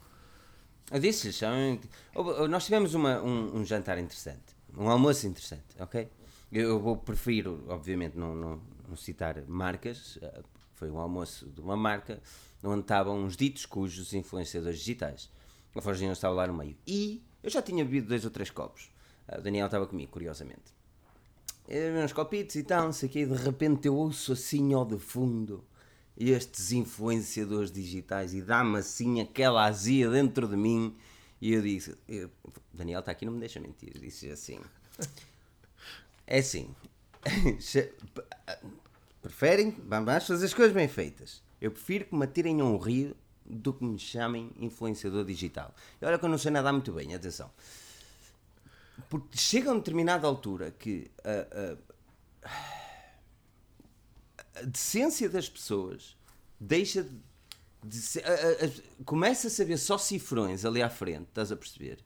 Eu disse-lhes, são- Houve- nós tivemos uma- um, um jantar interessante, um almoço interessante, ok? Eu, eu prefiro, obviamente, não, não, não citar marcas, eh, foi um almoço de uma marca onde estavam uns ditos cujos influenciadores digitais. A Forginha estava lá no meio. E eu já tinha bebido dois ou três copos. Ah, O Daniel estava comigo, curiosamente. Uns copitos e tal, não sei o quê, de repente eu ouço assim ao de fundo estes influenciadores digitais e dá-me assim aquela azia dentro de mim. E eu disse: eu- Daniel está aqui, não me deixa mentir. Disse assim: É assim, preferem, vamos fazer as coisas bem feitas. Eu prefiro que me atirem a um rio do que me chamem influenciador digital. E olha que eu não sei nadar muito bem, atenção. Porque chega a uma determinada altura que a, a- a decência das pessoas deixa de, de a- começa a saber só cifrões ali à frente, estás a perceber?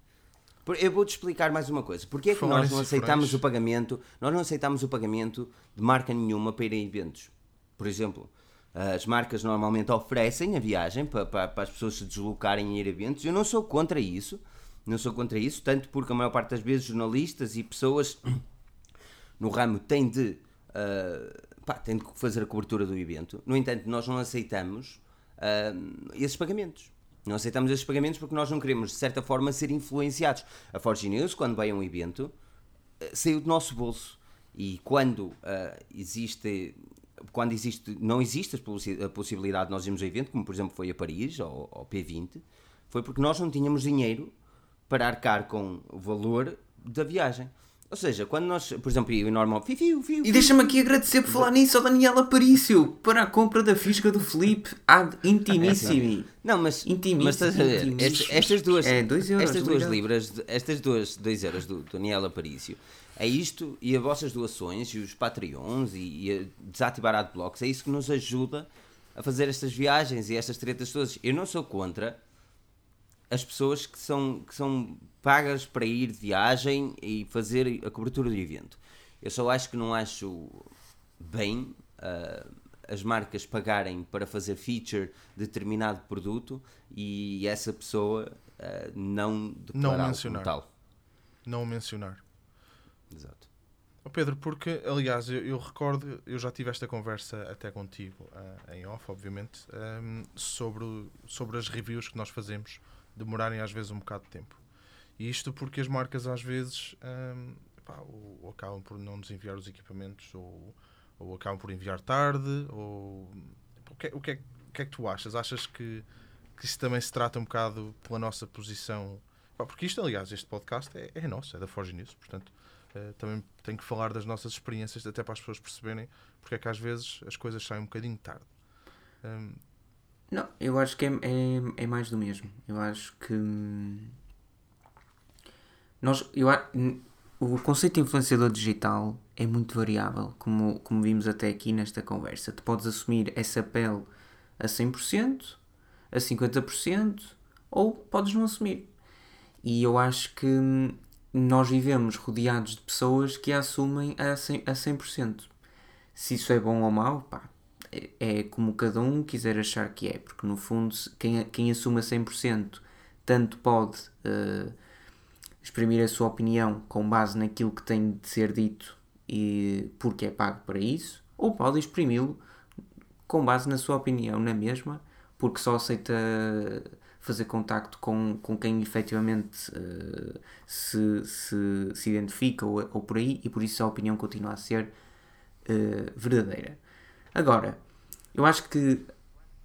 Eu vou-te explicar mais uma coisa. Porquê é que nós não aceitamos o pagamento? Nós não aceitamos o pagamento de marca nenhuma para ir a eventos. Por exemplo, as marcas normalmente oferecem a viagem para, para, para as pessoas se deslocarem e ir a eventos. Eu não sou contra isso. Não sou contra isso, tanto porque a maior parte das vezes jornalistas e pessoas no ramo têm de, ah, pá, têm de fazer a cobertura do evento. No entanto, nós não aceitamos ah, esses pagamentos. Não aceitamos esses pagamentos porque nós não queremos, de certa forma, ser influenciados. A Forge News, quando vai a um evento, eh, saiu do nosso bolso. E quando ah, existe. Quando existe, não existe a possi- a possibilidade de nós irmos a evento, como por exemplo foi a Paris ou ao P20, foi porque nós não tínhamos dinheiro para arcar com o valor da viagem. Ou seja, quando nós, por exemplo, eu normal, fiu, fiu, fiu, E deixa-me aqui agradecer por falar nisso ao Daniel Aparício para a compra da fisga do Felipe ad intimissimi. Não, mas, Intimíssimo, mas estás a ver, intimíssimo. este- estas duas, É, dois euros, estas duas libras, estas duas, 2 euros do Daniel Aparício, é isto e as vossas doações e os Patreons e, e a desativar adblocks, é isso que nos ajuda a fazer estas viagens e estas tretas todas. Eu não sou contra as pessoas que são, que são pagas para ir de viagem e fazer a cobertura do evento. Eu só acho que não acho bem ah, as marcas pagarem para fazer feature de determinado produto e essa pessoa ah, não declará-lo como mencionar. tal. Não mencionar. Exato. Pedro, porque, aliás, eu, eu recordo, eu já tive esta conversa até contigo, ah, em off, obviamente, ahm, sobre, sobre as reviews que nós fazemos demorarem às vezes um bocado de tempo. E isto porque as marcas às vezes ahm, pá, ou, ou acabam por não nos enviar os equipamentos, ou, ou acabam por enviar tarde, ou o que, é- o que, é, o que é que tu achas? Achas que, que isso também se trata um bocado pela nossa posição? Pá, Porque isto, aliás, este podcast é, é nosso, é da Forge News, portanto, eh, também tenho que falar das nossas experiências, até para as pessoas perceberem porque é que às vezes as coisas saem um bocadinho tarde. Hum, Não, eu acho que é, é, é mais do mesmo. Eu acho que. hum, Nós, eu, o conceito de influenciador digital é muito variável, como, como vimos até aqui nesta conversa. Tu podes assumir essa pele a 100%, a 50%, ou podes não assumir. E eu acho que hum, nós vivemos rodeados de pessoas que a assumem a 100%. A 100%. Se isso é bom ou mau, pá, é, é como cada um quiser achar que é, porque no fundo, quem, quem assume a 100% tanto pode eh, exprimir a sua opinião com base naquilo que tem de ser dito e porque é pago para isso, ou pode exprimi-lo com base na sua opinião na mesma, porque só aceita fazer contacto com, com quem efetivamente eh, se, se, se identifica ou, ou por aí, e por isso a opinião continua a ser eh, verdadeira. Agora, eu acho que,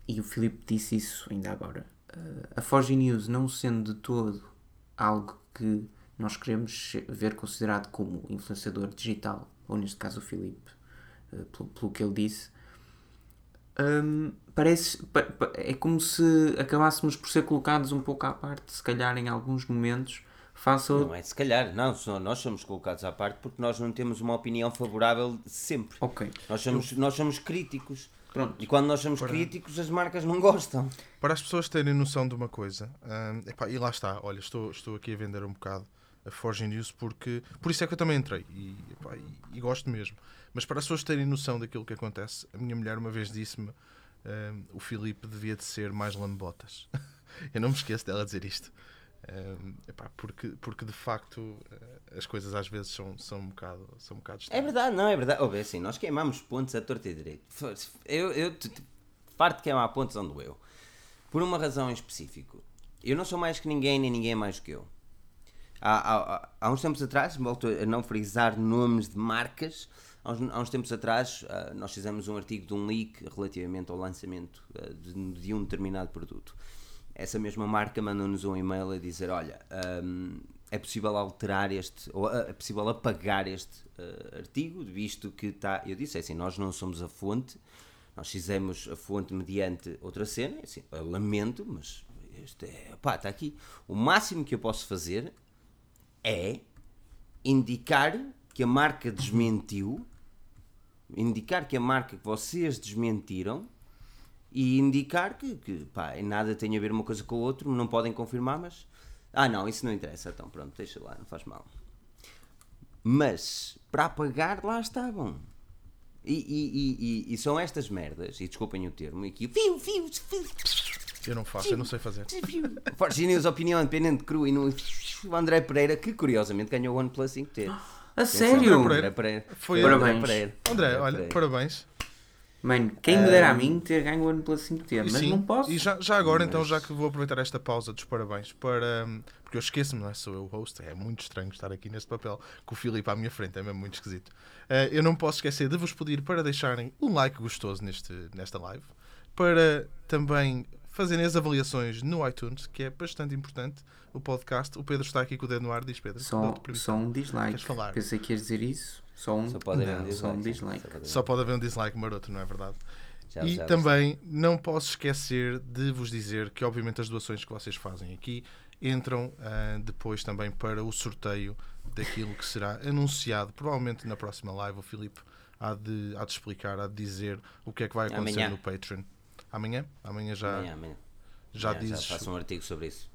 e o Filipe disse isso ainda agora, eh, a Forge News não sendo de todo algo que nós queremos ver considerado como influenciador digital, ou neste caso o Filipe, eh, pelo, pelo que ele disse, hum, parece pa- pa- é como se acabássemos por ser colocados um pouco à parte, se calhar em alguns momentos, face ao, Não é se calhar, não, nós somos colocados à parte porque nós não temos uma opinião favorável sempre. Ok. Nós somos, nós somos críticos. Pronto. E quando nós somos críticos, as marcas não gostam. Para as pessoas terem noção de uma coisa, hum, epá, e lá está, olha, estou, estou aqui a vender um bocado a Forge News porque por isso é que eu também entrei e, epá, e- e gosto mesmo. Mas para as pessoas terem noção daquilo que acontece, a minha mulher uma vez disse-me hum, o Filipe devia de ser mais lambotas. eu não me esqueço dela dizer isto. Epá, porque, porque de facto eh, as coisas às vezes são, são um bocado, são um bocado É estranhas. verdade, não é verdade. Ouve, assim, nós queimamos pontos a torta e direito. Eu, eu farto de queimar pontos onde eu. Por uma razão em específico. Eu não sou mais que ninguém, nem ninguém é mais que eu. Há, há- há- uns tempos atrás, volto a não frisar nomes de marcas, há uns, há uns tempos atrás ah, nós fizemos um artigo de um leak relativamente ao lançamento ah, de, de um determinado produto. Essa mesma marca mandou-nos um e-mail a dizer: Olha, hum, é possível alterar este, ou ah, é possível apagar este ah, artigo, visto que está. Eu disse é assim: Nós não somos a fonte, nós fizemos a fonte mediante outra cena. é Assim, eu lamento, mas este é. Pá, está aqui. O máximo que eu posso fazer é indicar que a marca desmentiu, indicar que a marca que vocês desmentiram e indicar que, que pá, nada tem a ver uma coisa com o outro, não podem confirmar, mas. Ah, não, isso não interessa, então pronto, deixa lá, não faz mal. Mas para apagar, lá estavam. E, e, e, e, e são estas merdas, e desculpem o termo, fiu, fiu, Eu não faço, eu não sei fazer. Forge News, opinião independente, cru e no. O André Pereira, que curiosamente ganhou o OnePlus 5T. A André sério? Pereira. André Pereira. Foi o ele. André Parabéns. Pereira. André, olha, Pereira. parabéns. Mano, quem me dera a mim ter ganho o OnePlus 5T, E mas sim, não posso. E já, já agora, então, já que vou aproveitar esta pausa dos parabéns para. hum, Porque eu esqueço-me, não é? Sou eu o host, é muito estranho estar aqui neste papel com o Filipe à minha frente, é mesmo muito esquisito. Eh, eu não posso esquecer de vos pedir para deixarem um like gostoso neste, nesta live, para também fazerem as avaliações no iTunes, que é bastante importante. O podcast, o Pedro está aqui com o dedo no ar, diz Pedro. Só, só um dislike. Queres falar? Pensei que ias dizer isso. Só um, Só pode haver um não, só um dislike, dislike. só pode haver um- Só pode haver um dislike maroto, não é verdade? Já- e já também não posso esquecer de vos dizer que, obviamente, as doações que vocês fazem aqui entram ah, depois também para o sorteio daquilo que será anunciado, provavelmente na próxima live. O Filipe há de, há de explicar, há de dizer o que é que vai acontecer Amanhã. no Patreon. Amanhã? Amanhã já, Amanhã, amanhã. já Amanhã dizes Já faço um artigo sobre isso.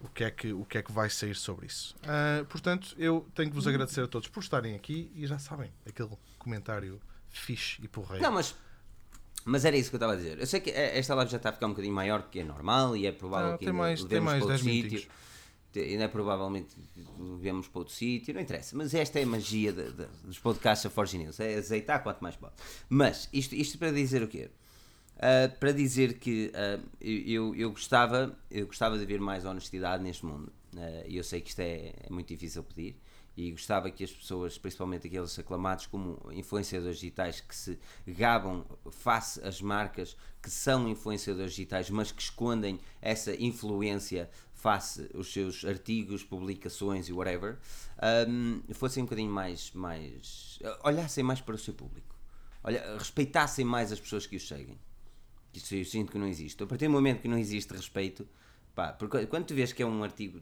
o, que é que, o que é que vai sair sobre isso. Ah, portanto, eu tenho que vos agradecer a todos por estarem aqui e já sabem, aquele comentário fixe e porreiro. Não, mas. Mas era isso que eu estava a dizer. Eu sei que eh, esta live já está a ficar um bocadinho maior do que é normal e é provável Ah, que tem mais- tem mais para outro 10 sítio. minutinhos. Te- Ainda é provavelmente vemos para outro sítio, não interessa. Mas esta é a magia de- de- dos podcasts da Forge News. É azeitar quanto mais pode. Mas isto, isto para dizer o quê? Ah, para dizer que ah, eu, eu, gostava, eu gostava de ver mais honestidade neste mundo. Ah, E eu sei que isto é, é muito difícil pedir. E gostava que as pessoas, principalmente aqueles aclamados como influenciadores digitais, que se gabam face às marcas que são influenciadores digitais, mas que escondem essa influência face os seus artigos, publicações e whatever, hum, fossem um bocadinho mais, mais. olhassem mais para o seu público. Olha, respeitassem mais as pessoas que os seguem. Isso eu sinto que não existe. A partir do momento que não existe respeito, pá, porque quando tu vês que é um artigo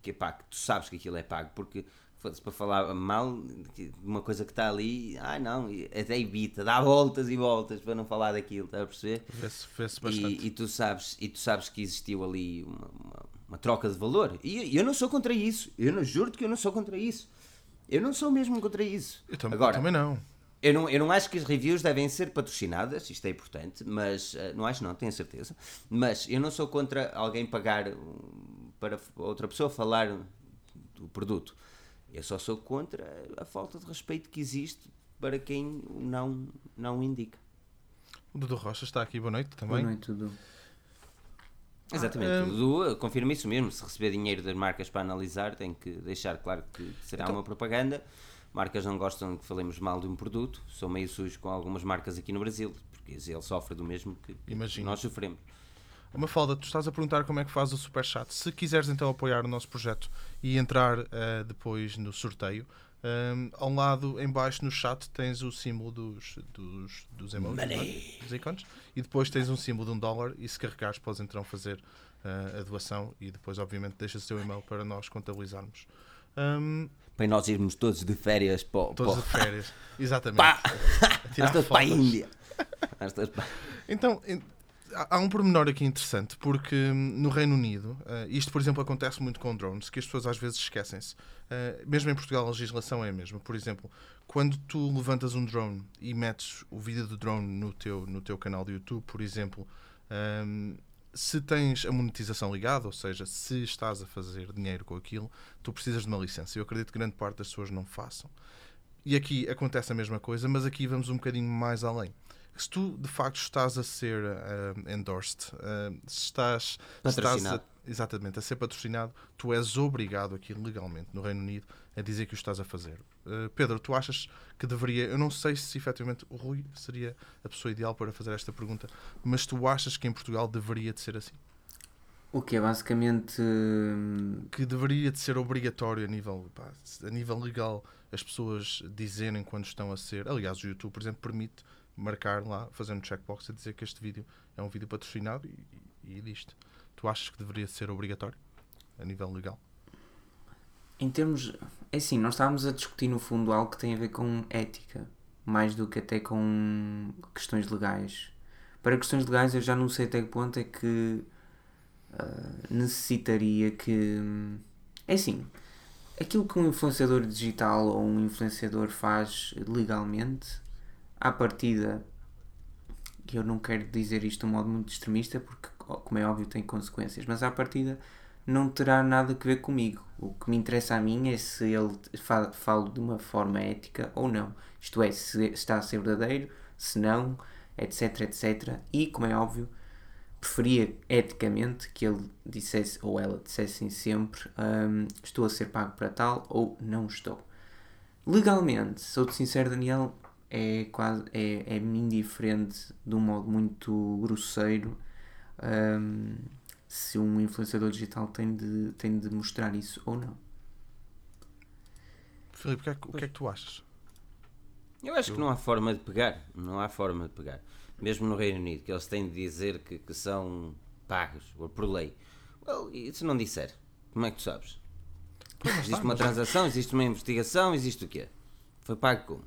que, pá, que tu sabes que aquilo é pago, porque foda-se, para falar mal de uma coisa que está ali, ah não, até evita, dá voltas e voltas para não falar daquilo, estás a perceber? Vê-se vê-se bastante. E, e tu sabes, e tu sabes que existiu ali uma, uma- uma troca de valor. E eu não sou contra isso. Eu não juro que eu não sou contra isso. Eu não sou mesmo contra isso. Eu também, Agora, também não. Eu não, eu não acho que as reviews devem ser patrocinadas, isto é importante, mas eh, não acho não, tenho certeza. Mas eu não sou contra alguém pagar um, para outra pessoa falar do produto. Eu só sou contra a falta de respeito que existe para quem não, não indica. O Dudu Rocha está aqui, boa noite Boa também. noite, tudo. Exatamente, Ah, o Dudu confirma isso mesmo. Se receber dinheiro das marcas para analisar, tem que deixar claro que será Então- uma propaganda. Marcas não gostam que falemos mal de um produto. Sou meio sujo com algumas marcas aqui no Brasil, porque ele sofre do mesmo que Imagino. nós sofremos. Uma falda, tu estás a perguntar como é que faz o Superchat. Se quiseres então apoiar o nosso projeto e entrar eh, depois no sorteio, ehm, ao lado, em baixo no chat, tens o símbolo dos, dos, dos emojis, é? dos ícones, e depois tens um símbolo de um dólar e se carregares podes então fazer eh, a doação e depois obviamente deixas o teu e-mail para nós contabilizarmos. Ehm, Para nós irmos todos de férias para, o- todos para, de férias. Exatamente. pá, todos para a. Índia. Então, há um pormenor aqui interessante, porque hum, no Reino Unido, eh, isto, por exemplo, acontece muito com drones, que as pessoas às vezes esquecem-se. Eh, mesmo em Portugal, a legislação é a mesma. Por exemplo, quando tu levantas um drone e metes o vídeo do drone no teu, no teu canal de YouTube, por exemplo, hum, se tens a monetização ligada, ou seja, se estás a fazer dinheiro com aquilo, tu precisas de uma licença. Eu acredito que grande parte das pessoas não façam. E aqui acontece a mesma coisa, mas aqui vamos um bocadinho mais além. Se tu de facto estás a ser ah, endorsed, ah, se estás, estás a, exatamente, a ser patrocinado, tu és obrigado aqui legalmente no Reino Unido a dizer que o estás a fazer. Ah, Pedro, tu achas que deveria, eu não sei se efetivamente o Rui seria a pessoa ideal para fazer esta pergunta, mas tu achas que em Portugal deveria de ser assim? O que é basicamente. hum, que deveria de ser obrigatório a nível, pá, a nível legal as pessoas dizerem quando estão a ser. Aliás, o YouTube, por exemplo, permite marcar lá, fazer um checkbox a dizer que este vídeo é um vídeo patrocinado e, e, e disto. Tu achas que deveria ser obrigatório a nível legal? Em termos. É assim, nós estávamos a discutir no fundo algo que tem a ver com ética, mais do que até com questões legais. Para questões legais, eu já não sei até que ponto é que ah, necessitaria que. É assim, aquilo que um influenciador digital ou um influenciador faz legalmente, à partida, eu não quero dizer isto de um modo muito extremista, porque, como é óbvio, tem consequências, mas à partida não terá nada a ver comigo. O que me interessa a mim é se ele fa fala de uma forma ética ou não. Isto é, se está a ser verdadeiro, se não, etc, etc. E, como é óbvio, preferia eticamente que ele dissesse ou ela dissessem sempre hum, estou a ser pago para tal ou não estou. Legalmente, sou-te sincero, Daniel, é quase é, é-me indiferente de um modo muito grosseiro hum, se um influenciador digital tem de, tem de mostrar isso ou não. Filipe, o que é que, o que, é que tu achas? Eu acho que não há forma de pegar. Não há forma de pegar. Mesmo no Reino Unido, que eles têm de dizer que, que são pagos ou por lei. Well, e se não disser? Como é que tu sabes? Existe uma transação, existe uma investigação, existe o quê? Foi pago como?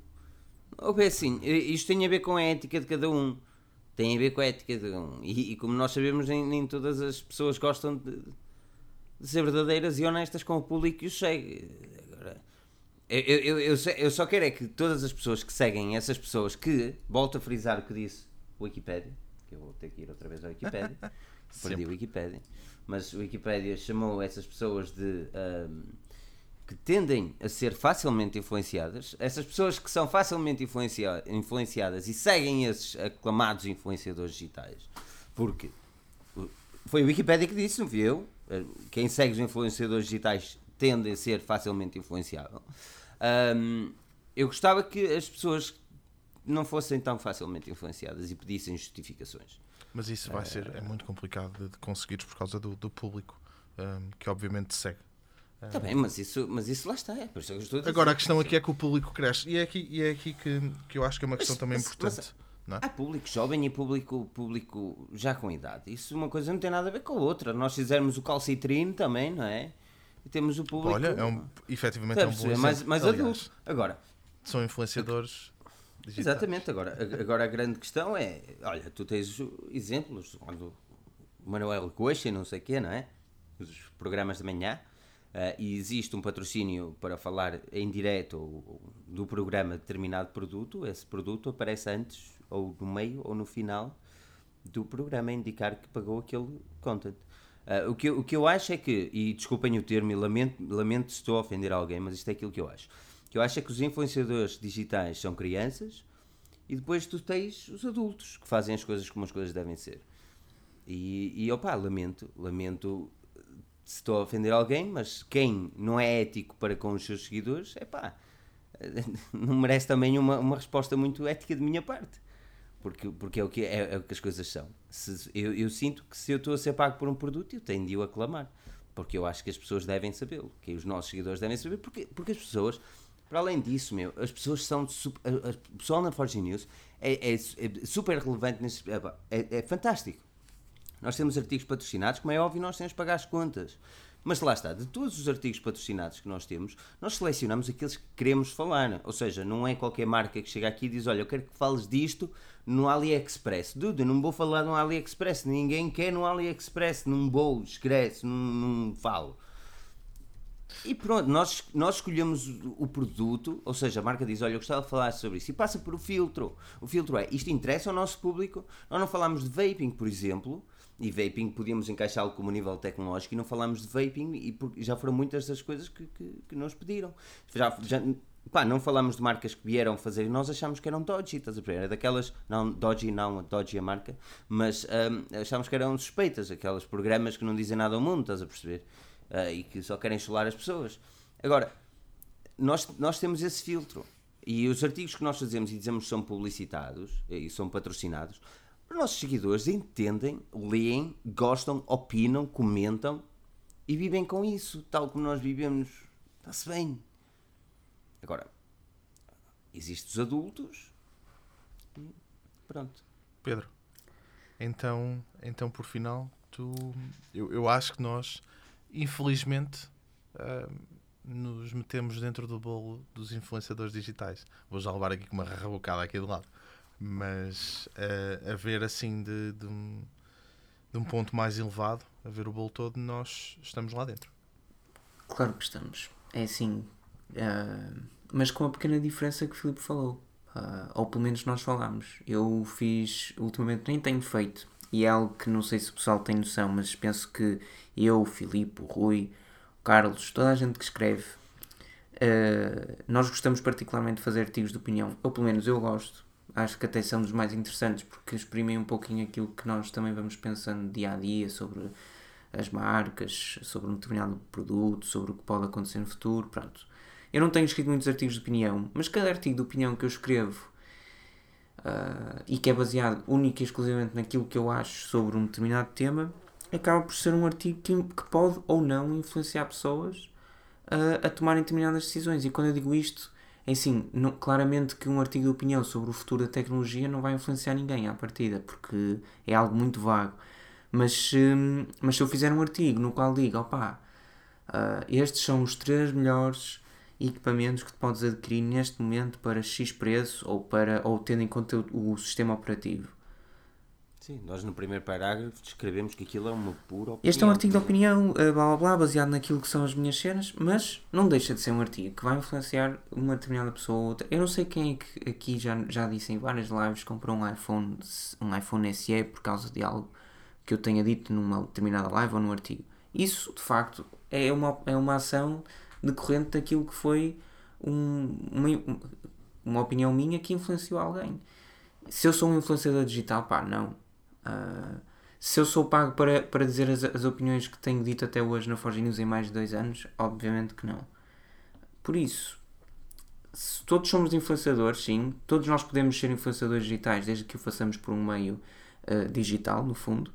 Ou bem assim, isto tem a ver com a ética de cada um. Tem a ver com a ética de um. E, e como nós sabemos, nem, nem todas as pessoas gostam de, de ser verdadeiras e honestas com o público que os segue. Agora, eu, eu, eu, eu, só quero é que todas as pessoas que seguem essas pessoas que, volto a frisar o que disse o Wikipedia, que eu vou ter que ir outra vez ao Wikipedia, perdi o Wikipedia, mas o Wikipedia chamou essas pessoas de ahm, que tendem a ser facilmente influenciadas, essas pessoas que são facilmente influencia- influenciadas e seguem esses aclamados influenciadores digitais, porque foi o Wikipedia que disse, não fui eu. Eh, Quem segue os influenciadores digitais tende a ser facilmente influenciável. Ahm, eu gostava que as pessoas não fossem tão facilmente influenciadas e pedissem justificações. Mas isso vai ser é muito complicado de, conseguires por causa do, do público hum, que obviamente te segue. Está bem, mas isso, mas isso lá está. É por isso que eu estou a dizer. Agora a questão aqui é que o público cresce e é aqui, e é aqui que, que eu acho que é uma questão Mas- também mas- importante mas- não é? Há público jovem e público, público já com idade. Isso uma coisa não tem nada a ver com a outra. Nós fizermos o calcitrino também, não é? E temos o público. Olha, é um, efetivamente é um bom perceber? exemplo. mais, mais Aliás, adulto. Agora, São influenciadores digitais. Exatamente, agora, agora a grande questão é, olha, tu tens exemplos, quando o Manuel Coxa e não sei o quê, não é? Os programas de manhã, e existe um patrocínio para falar em direto do programa de determinado produto, esse produto aparece antes, ou no meio, ou no final do programa, a indicar que pagou aquele content. Eh, o, que, eu- o que eu acho é que, e desculpem o termo, e lamento, lamento se estou a ofender alguém, mas isto é aquilo que eu acho. O que eu acho é que os influenciadores digitais são crianças, e depois tu tens os adultos que fazem as coisas como as coisas devem ser. E, e opá, lamento, lamento se estou a ofender alguém, mas quem não é ético para com os seus seguidores, é pá, não merece também uma, uma resposta muito ética de minha parte. Porque, porque é, o que, é, é o que as coisas são. Se, eu, eu sinto que se eu estou a ser pago por um produto, eu tenho de o aclamar. Porque eu acho que as pessoas devem sabê-lo. Que os nossos seguidores devem saber. Porque, porque as pessoas, para além disso, meu, as pessoas são. O pessoal na Forge News é, é, é super relevante. Nesse, é, é fantástico. Nós temos artigos patrocinados, como é óbvio, nós temos que pagar as contas. Mas lá está, de todos os artigos patrocinados que nós temos, nós selecionamos aqueles que queremos falar. Ou seja, não é qualquer marca que chega aqui e diz: Olha, eu quero que fales disto no AliExpress. Dude, eu não vou falar no AliExpress. Ninguém quer no AliExpress. Não vou, esquece, não, não falo. E pronto, nós, nós escolhemos o produto, ou seja, a marca diz: Olha, eu gostava de falar sobre isso, e passa por o filtro. O filtro é: isto interessa ao nosso público. Nós não falamos de vaping, por exemplo, e vaping podíamos encaixá-lo como nível tecnológico, e não falamos de vaping, e já foram muitas das coisas que, que, que nos pediram. Já, já, pá, não falamos de marcas que vieram fazer, nós achámos que eram Dodgy, estás a ver? Era daquelas, não, Dodgy não, Dodgy é a marca, mas hum, achámos que eram suspeitas, aquelas programas que não dizem nada ao mundo, estás a perceber? Ah, e que só querem chular as pessoas. Agora, nós, nós temos esse filtro. E os artigos que nós fazemos e dizemos que são publicitados e são patrocinados, os nossos seguidores entendem, leem, gostam, opinam, comentam e vivem com isso, tal como nós vivemos. Está-se bem. Agora, existem os adultos pronto. Pedro, então, então por final, tu, eu, eu acho que nós, infelizmente, ah, nos metemos dentro do bolo dos influenciadores digitais. Vou já levar aqui com uma rabocada aqui do lado. Mas ah, a ver assim de, de, um, de um ponto mais elevado, a ver o bolo todo, nós estamos lá dentro. Claro que estamos. É assim. ah, mas com a pequena diferença que o Filipe falou. Ah, ou pelo menos nós falámos. Eu fiz, ultimamente nem tenho feito. E é algo que não sei se o pessoal tem noção, mas penso que eu, o Filipe, o Rui, o Carlos, toda a gente que escreve, ah, nós gostamos particularmente de fazer artigos de opinião. Ou pelo menos eu gosto. Acho que até são dos mais interessantes porque exprimem um pouquinho aquilo que nós também vamos pensando dia a dia sobre as marcas, sobre um determinado produto, sobre o que pode acontecer no futuro, pronto. Eu não tenho escrito muitos artigos de opinião, mas cada artigo de opinião que eu escrevo ah, e que é baseado única e exclusivamente naquilo que eu acho sobre um determinado tema, acaba por ser um artigo que, que pode ou não influenciar pessoas ah, a tomarem determinadas decisões. E quando eu digo isto, é assim, não- claramente que um artigo de opinião sobre o futuro da tecnologia não vai influenciar ninguém à partida, porque é algo muito vago. Mas se, mas se eu fizer um artigo no qual digo, opá, ah, estes são os três melhores equipamentos que podes adquirir neste momento para X preço ou, para, ou tendo em conta o, o sistema operativo. Sim, nós no primeiro parágrafo descrevemos que aquilo é uma pura opinião. Este é um artigo de opinião, ah, blá blá blá, baseado naquilo que são as minhas cenas, mas não deixa de ser um artigo que vai influenciar uma determinada pessoa ou outra. Eu não sei quem é que aqui já, já disse em várias lives comprou um iPhone, um iPhone SE por causa de algo que eu tenha dito numa determinada live ou num artigo. Isso, de facto, é uma, é uma ação decorrente daquilo que foi um- uma, uma opinião minha que influenciou alguém. Se eu sou um influenciador digital, pá, não. Ah, se eu sou pago para, para dizer as, as opiniões que tenho dito até hoje na Forge News em mais de dois anos, obviamente que não. Por isso, se todos somos influenciadores, sim, todos nós podemos ser influenciadores digitais desde que o façamos por um meio ah, digital, no fundo.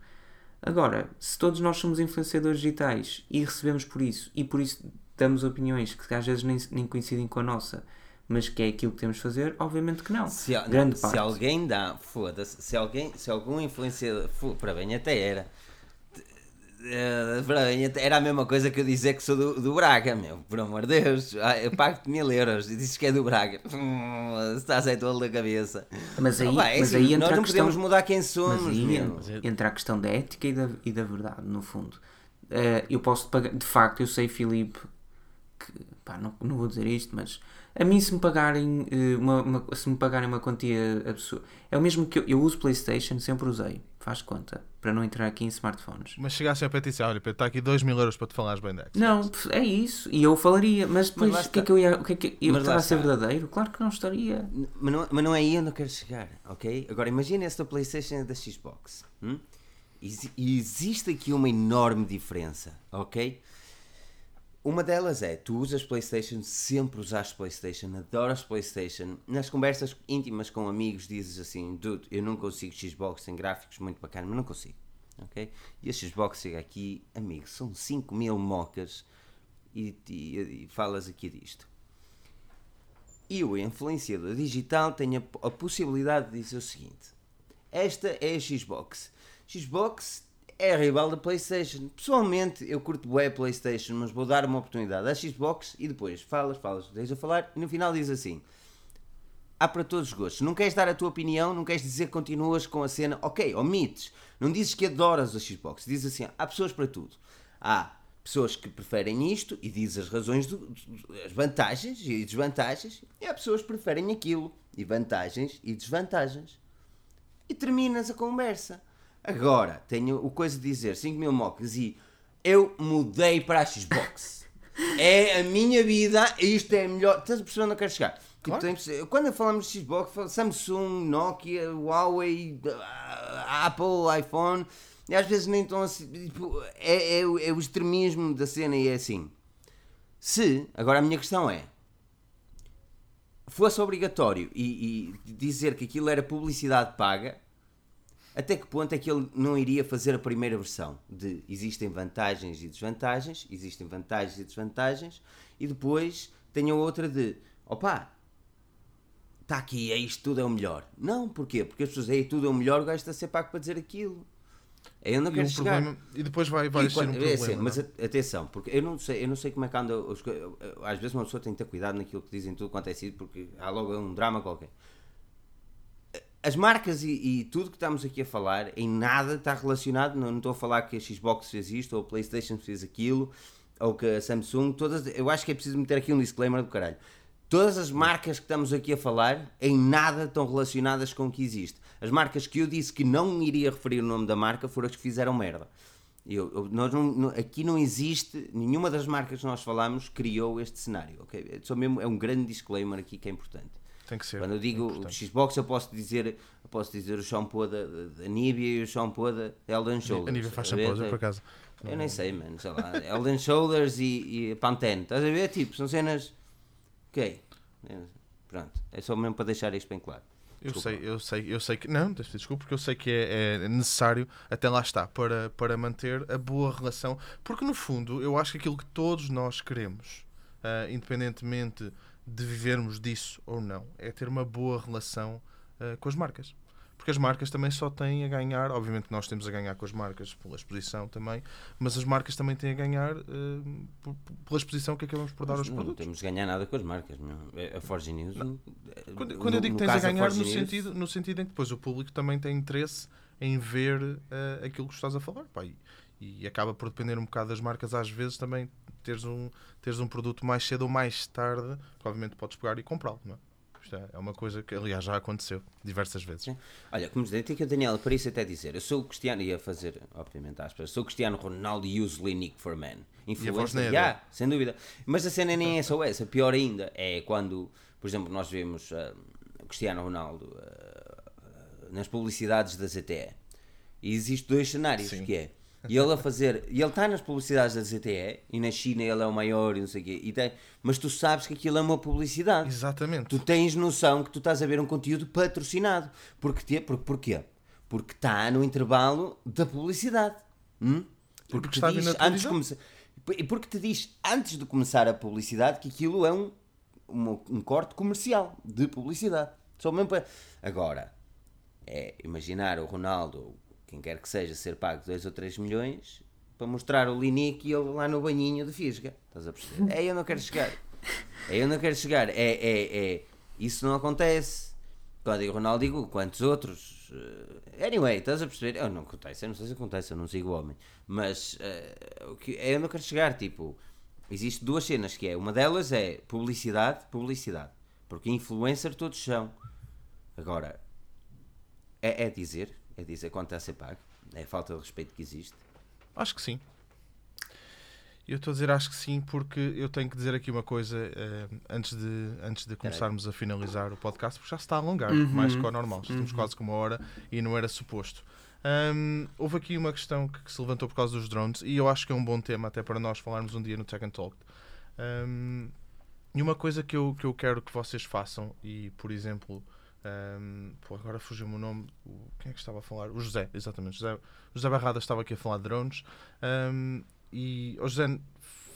Agora, se todos nós somos influenciadores digitais e recebemos por isso, e por isso damos opiniões que às vezes nem, nem coincidem com a nossa, mas que é aquilo que temos de fazer, obviamente que não. Se, al- Grande se parte. alguém dá, foda-se, se alguém, se algum influenciador, para bem até era. Para bem até era a mesma coisa que eu dizer que sou do, do Braga, meu, por amor de Deus. Ah, Eu pago-te mil euros e dizes que é do Braga. Hum, Estás aí todo da cabeça. Mas aí, Não, vai, é mas assim, aí entra nós a não questão, podemos mudar quem mas somos, aí meu. entra a questão da ética e da, e da verdade, no fundo. Eh, eu posso pagar, de facto, eu sei, Filipe, que, pá, não, não vou dizer isto, mas a mim se me pagarem eh, uma, uma- se me pagarem uma quantia absurda, é o mesmo que eu, eu uso Playstation, sempre usei, faz conta, para não entrar aqui em smartphones. Mas chegasse a petição, olha, Pedro, está aqui 2 mil euros para te falares bem daqui. Não, é isso, e eu falaria, mas depois o que é que eu ia, o que é que eu estava a ser verdadeiro? Claro que não estaria. Mas não, mas não é aí onde eu quero chegar, ok? Agora imagina esta PlayStation e da Xbox. hum? Exi- E existe aqui uma enorme diferença, ok? Uma delas é, tu usas PlayStation, sempre usaste PlayStation, adoras PlayStation. Nas conversas íntimas com amigos dizes assim, dude, eu não consigo Xbox, tem gráficos muito bacanas, mas não consigo, ok? E a Xbox chega aqui, amigo, são 5 mil mocas e, e- e falas aqui disto. E o influenciador digital tem a, a possibilidade de dizer o seguinte: esta é a Xbox. Xbox é rival da PlayStation. Pessoalmente, eu curto bué a PlayStation, mas vou dar uma oportunidade à Xbox e depois falas, falas, deixas a falar e no final diz assim: há para todos os gostos. Não queres dar a tua opinião, não queres dizer que continuas com a cena, ok, omites. Não dizes que adoras a Xbox, dizes assim: há pessoas para tudo. Há pessoas que preferem isto e dizes as razões, do- as vantagens e desvantagens, e há pessoas que preferem aquilo e vantagens e desvantagens. E terminas a conversa. Agora, tenho o coisa de dizer 5 mil mocas e eu mudei para a Xbox. É a minha vida, isto é melhor. Estás a perceber onde eu quero chegar? Tipo, Claro. tem- quando falamos de Xbox, Samsung, Nokia, Huawei, ah, Apple, iPhone, e às vezes nem estão assim. tipo, é, é, o- é o extremismo da cena e é assim. Se, agora a minha questão é, fosse obrigatório e, e dizer que aquilo era publicidade paga, até que ponto é que ele não iria fazer a primeira versão de existem vantagens e desvantagens, existem vantagens e desvantagens, e depois tem a outra de opa, está aqui, é isto tudo é o melhor. Não, porquê? Porque as pessoas é tudo é o melhor, o gajo está a ser pago para dizer aquilo. É eu E, quero o chegar. problema, e depois vai, vai E ser um é problema. assim, não é? mas a- atenção, porque eu não sei, eu não sei como é que anda os às vezes uma pessoa tem que ter cuidado naquilo que dizem tudo quanto é sido, porque há logo um drama qualquer. As marcas e, e tudo que estamos aqui a falar em nada está relacionado, não, não estou a falar que a Xbox fez isto, ou a Playstation fez aquilo, ou que a Samsung, todas, eu acho que é preciso meter aqui um disclaimer do caralho. Todas as marcas que estamos aqui a falar em nada estão relacionadas com o que existe. As marcas que eu disse que não iria referir o nome da marca foram as que fizeram merda. Eu, eu- nós não- não- aqui não existe, nenhuma das marcas que nós falamos criou este cenário. ok? É, só mesmo, é um grande disclaimer aqui que é importante. Tem que ser. Quando eu digo é. Xbox, eu posso dizer, eu posso dizer o shampoo da, da, Nivea e o shampoo da Elden Shoulders. A nível faz shampoo, por acaso. Eu nem sei, mano, sei lá. Elden Shoulders e, e Pantene, estás a ver? Tipo, são cenas. Ok. É, Pronto, é só mesmo para deixar isto bem claro. Eu Desculpa. sei, eu sei, eu sei que. Não, desculpa, porque eu sei que é, é necessário, até lá está, para, para manter a boa relação. Porque no fundo, eu acho que aquilo que todos nós queremos, ah, independentemente de vivermos disso ou não, é ter uma boa relação ah, com as marcas. Porque as marcas também só têm a ganhar, obviamente nós temos a ganhar com as marcas pela exposição também, mas as marcas também têm a ganhar por- pela exposição que acabamos por dar aos Não, não produtos. temos de ganhar nada com as marcas, meu. É- A Forge News. Quando, no- quando eu digo no que tens a ganhar, Forge no sentido, no sentido em que depois o público também tem interesse em ver eh, aquilo que estás a falar. Pá, e, e acaba por depender um bocado das marcas, às vezes também teres um, teres um produto mais cedo ou mais tarde, obviamente podes pegar e comprá-lo. Não é? Isto é, é uma coisa que, aliás, já aconteceu diversas vezes. Olha, como dizia, tem que o Daniel para isso até dizer, eu sou o Cristiano, ia fazer, obviamente, aspas, sou o Cristiano Ronaldo e use Linic for Man. Influencer, Vosneda? yeah, sem dúvida. Mas a cena nem é só essa, pior ainda é quando, por exemplo, nós vemos o Cristiano Ronaldo ah, nas publicidades da ZTE. E existem dois cenários, Sim. que é e ele a fazer, e ele está nas publicidades da ZTE e na China ele é o maior e não sei o quê, e tem, mas tu sabes que aquilo é uma publicidade. Exatamente. Tu tens noção que tu estás a ver um conteúdo patrocinado. Porque, te, por, porquê? Porque está no intervalo da publicidade. Hum? Porque te a vir diz antes de começar, e porque te diz antes de começar a publicidade que aquilo é um, uma- um corte comercial de publicidade. Só mesmo para. Agora, é imaginar o Ronaldo, quem quer que seja, ser pago 2 ou 3 milhões para mostrar o Linique e ele lá no banhinho de fisga. Estás a perceber? É eu não quero chegar. É eu não quero chegar. É, é, é. Isso não acontece. Quando digo Ronaldo, digo quantos outros. eh, Anyway, estás a perceber? Eu não acontece, eu não sei se acontece, eu não sigo o homem. Mas que é eu não quero chegar. Tipo, existe duas cenas que é. Uma delas é publicidade, publicidade. Porque influencer todos são. Agora, é, é dizer, é dizer quanto está a ser pago. É a falta de respeito que existe. Acho que sim. Eu estou a dizer acho que sim porque eu tenho que dizer aqui uma coisa eh, antes, de, antes de começarmos a finalizar o podcast, porque já se está a alongar, mais que ao normal. Estamos quase com uma hora e não era suposto. Ahm, houve aqui uma questão que, que se levantou por causa dos drones e eu acho que é um bom tema até para nós falarmos um dia no Tech and Talk. Ahm, e uma coisa que eu, que eu quero que vocês façam, e por exemplo, ahm, pô, agora fugiu-me o nome, quem é que estava a falar? O José, exatamente. José, José Barrada estava aqui a falar de drones. Ahm, e, oh José,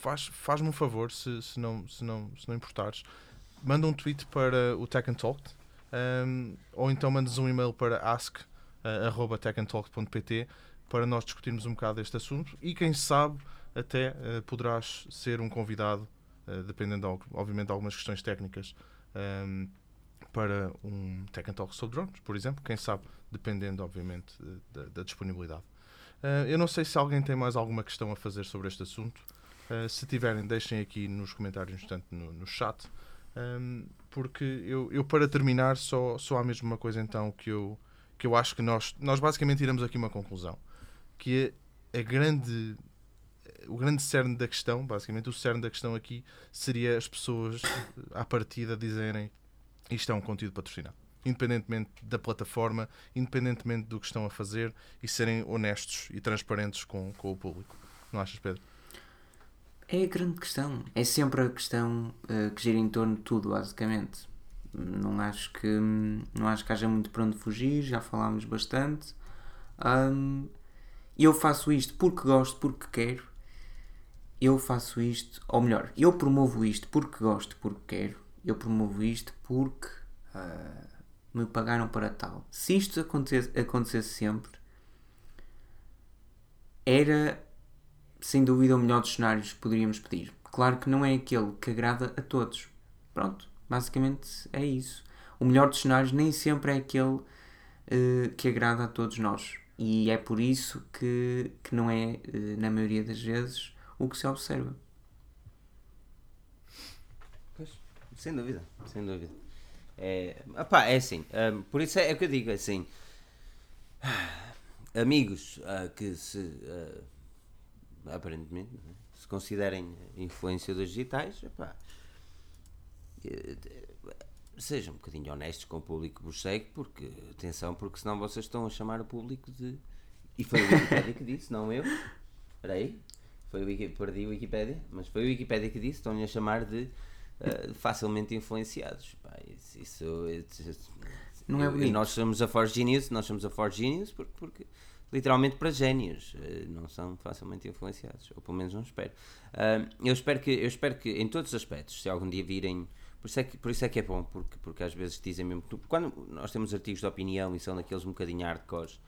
faz, faz-me um favor, se, se, não, se, não, se não importares, manda um tweet para o Tech and Talk, ahm, ou então mandas um e-mail para ask.techandtalk.pt para nós discutirmos um bocado este assunto e quem sabe até eh, poderás ser um convidado, eh, dependendo, ob- obviamente, de algumas questões técnicas, ahm, para um Tech and Talk sobre drones, por exemplo, quem sabe, dependendo, obviamente, da, da disponibilidade. Uh, eu não sei se alguém tem mais alguma questão a fazer sobre este assunto. Uh, se tiverem, deixem aqui nos comentários, no, no chat. Um, porque eu, eu, para terminar, só, só há mesmo uma coisa então que eu, que eu acho que nós, nós basicamente iremos aqui uma conclusão. Que é a grande, o grande cerne da questão, basicamente, o cerne da questão aqui seria as pessoas, à partida, dizerem isto é um conteúdo patrocinado independentemente da plataforma, independentemente do que estão a fazer e serem honestos e transparentes com, com o público. Não achas, Pedro? É a grande questão. É sempre a questão eh, que gira em torno de tudo, basicamente. Não acho que não acho que haja muito para onde fugir, já falámos bastante. Ahm, eu faço isto porque gosto, porque quero. Eu faço isto, ou melhor, eu promovo isto porque gosto, porque quero. Eu promovo isto porque ah, me pagaram para tal. Se isto acontecesse, acontecesse sempre, era sem dúvida o melhor dos cenários que poderíamos pedir. Claro que não é aquele que agrada a todos. Pronto, basicamente é isso. O melhor dos cenários nem sempre é aquele eh, que agrada a todos nós. E é por isso que, que não é, eh, na maioria das vezes, o que se observa. Pois, sem dúvida, sem dúvida. É, opá, é assim, hum, por isso é, é o que eu digo, é assim, amigos ah, que se, ah, aparentemente, é? se considerem influenciadores digitais, epá, eh, sejam um bocadinho honestos com o público que vos segue, porque, atenção, porque senão vocês estão a chamar o público de... E foi o Wikipedia que disse, não eu. Espera aí. Foi o perdi o Wikipedia, mas foi o Wikipedia que disse, estão-lhe a chamar de uh, facilmente influenciados. Pá, isso, isso- isso- Não é bonito. E nós somos a Forge Genius, nós somos a Forge Genius porque, porque literalmente para génios, eh, não são facilmente influenciados, ou pelo menos não espero. Ah, eu espero que eu espero que em todos os aspectos, se algum dia virem, por isso é que, por isso é, que é bom, porque, porque às vezes dizem mesmo, que- quando nós temos artigos de opinião e são daqueles um bocadinho hardcore,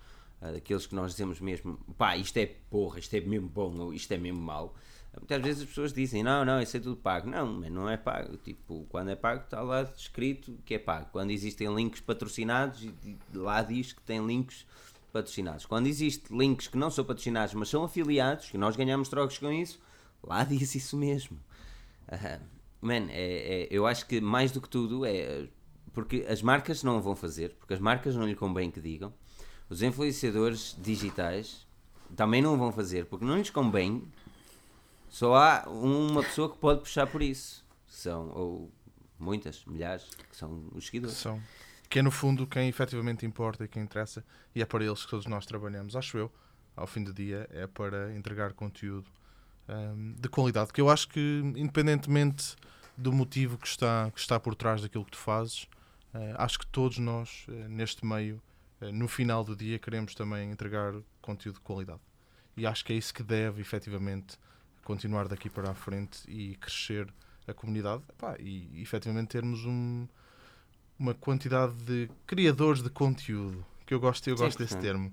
ah, daqueles que nós dizemos mesmo, pá, isto é porra, isto é mesmo bom, ou isto é mesmo mau. Muitas vezes as pessoas dizem, não, não, isso é tudo pago. Não, mas não é pago. Tipo, quando é pago está lá escrito que é pago. Quando existem links patrocinados, lá diz que tem links patrocinados. Quando existem links que não são patrocinados, mas são afiliados, que nós ganhamos trocos com isso, lá diz isso mesmo. Ah, man, é, é- eu acho que mais do que tudo é porque as marcas não vão fazer, porque as marcas não lhe convém que digam. Os influenciadores digitais também não vão fazer, porque não lhes convém. Só há uma pessoa que pode puxar por isso. São, ou muitas, milhares, que são os seguidores. São. Que é no fundo quem efetivamente importa e quem interessa, e é para eles que todos nós trabalhamos, acho eu, ao fim do dia, é para entregar conteúdo hum, de qualidade. Que eu acho que, independentemente do motivo que está, que está por trás daquilo que tu fazes, eh, acho que todos nós, eh, neste meio, eh, no final do dia, queremos também entregar conteúdo de qualidade. E acho que é isso que deve, efetivamente, continuar daqui para a frente e crescer a comunidade epá, e, efetivamente termos um, uma quantidade de criadores de conteúdo. Que eu gosto, eu Sim, gosto desse termo.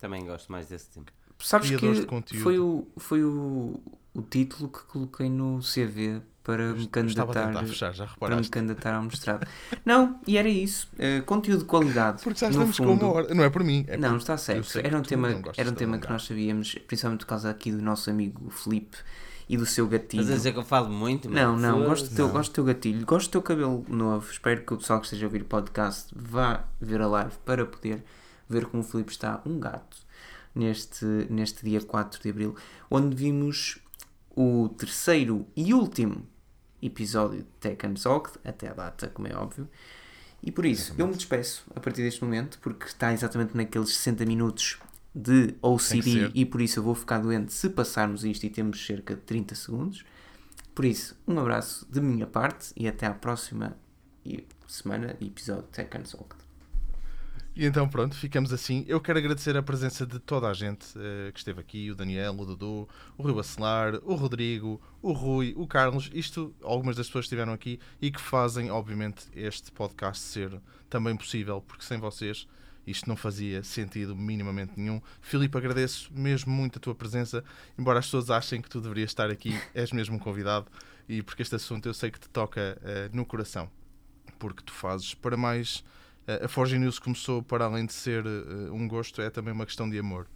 Também gosto mais desse tempo. Sabes Criadores de que conteúdo. foi, o, foi o, o título que coloquei no CV para me a candidatar, tentar fechar, já para me candidatar ao mestrado. Não, e era isso. eh, conteúdo de qualidade. Porque já no estamos com fundo. uma hora. Não é por mim. É não, está certo. Era um tema, não era um tema que nós sabíamos, principalmente por causa aqui do nosso amigo Felipe e do seu gatilho. Estás a dizer que eu falo muito? Não, mano? não, gosto do, teu, Não. gosto do teu gatilho, gosto do teu cabelo novo. Espero que o pessoal que esteja a ouvir o podcast vá ver a live para poder ver como o Filipe está um gato neste, neste dia 4 de Abril, onde vimos o terceiro e último episódio de Tekken Talk, até a data, como é óbvio. E por isso, eu me despeço a partir deste momento, porque está exatamente naqueles 60 minutos de OCD e por isso eu vou ficar doente se passarmos isto e temos cerca de 30 segundos. Por isso, um abraço de minha parte e até à próxima semana e episódio de Tekken Talk. E então pronto, ficamos assim. Eu quero agradecer a presença de toda a gente eh, que esteve aqui, o Daniel, o Dudu, o Rui Bacelar, o Rodrigo, o Rui, o Carlos, isto, algumas das pessoas que estiveram aqui e que fazem, obviamente, este podcast ser também possível, porque sem vocês isto não fazia sentido minimamente nenhum. Filipe, agradeço mesmo muito a tua presença, embora as pessoas achem que tu deverias estar aqui, és mesmo um convidado, e porque este assunto eu sei que te toca eh, no coração, porque tu fazes para mais a Forge News começou, para além de ser eh, um gosto, é também uma questão de amor.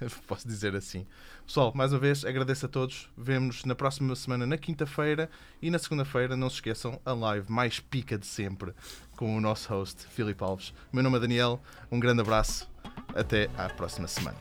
Posso dizer assim. Pessoal, mais uma vez, agradeço a todos. Vemo-nos na próxima semana, na quinta-feira. E na segunda-feira, não se esqueçam, a live mais pica de sempre com o nosso host, Filipe Alves. Meu nome é Daniel. Um grande abraço. Até à próxima semana.